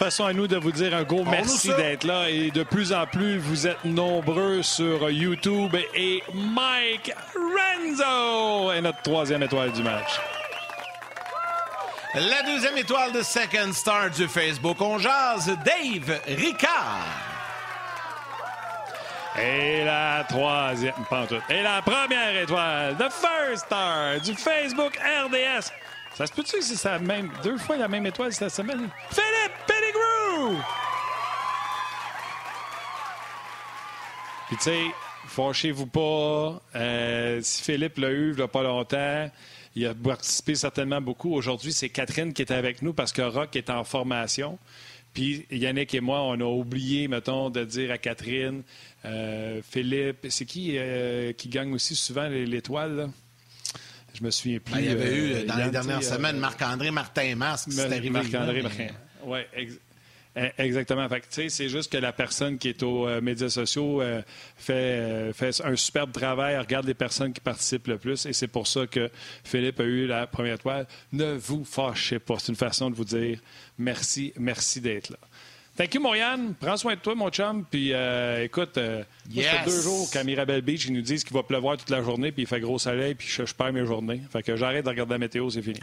Façon à nous de vous dire un gros merci d'être là et de plus en plus vous êtes nombreux sur YouTube et Mike Renzo est notre troisième étoile du match. La deuxième étoile de Second Star du Facebook, on jase Dave Ricard. Et la troisième, pantoute. Et la première étoile, The First Star du Facebook RDS. Ça se peut-tu que c'est la même, deux fois la même étoile cette semaine? Philippe! Puis tu sais, fâchez-vous pas. Euh, si Philippe l'a eu il n'y a pas longtemps, il a participé certainement beaucoup. Aujourd'hui, c'est Catherine qui est avec nous parce que Rock est en formation. Puis Yannick et moi, on a oublié, mettons, de dire à Catherine, euh, Philippe, c'est qui euh, qui gagne aussi souvent l'étoile? Je me souviens plus. Ben, il y avait eu, dans les dernières semaines, Marc-André Martin Masque, c'est arrivé. Marc-André Martin. Oui, Exactement. c'est juste que la personne qui est aux médias sociaux fait, fait un superbe travail, regarde les personnes qui participent le plus, et c'est pour ça que Philippe a eu la première étoile. Ne vous fâchez pas. C'est une façon de vous dire merci, merci d'être là. Thank you, Moriane. Prends soin de toi, mon chum. Puis euh, écoute, euh, ça fait deux jours qu'à Mirabel Beach, ils nous disent qu'il va pleuvoir toute la journée, puis il fait gros soleil, puis je, perds mes journées. Fait que j'arrête de regarder la météo, c'est fini.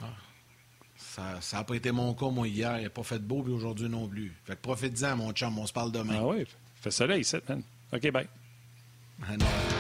Ça n'a pas été mon cas, moi, hier. Il n'a pas fait de beau, puis aujourd'hui non plus. Fait que profite-en, mon chum. On se parle demain. Ah oui, fait soleil, ici, man. OK, bye. Ah.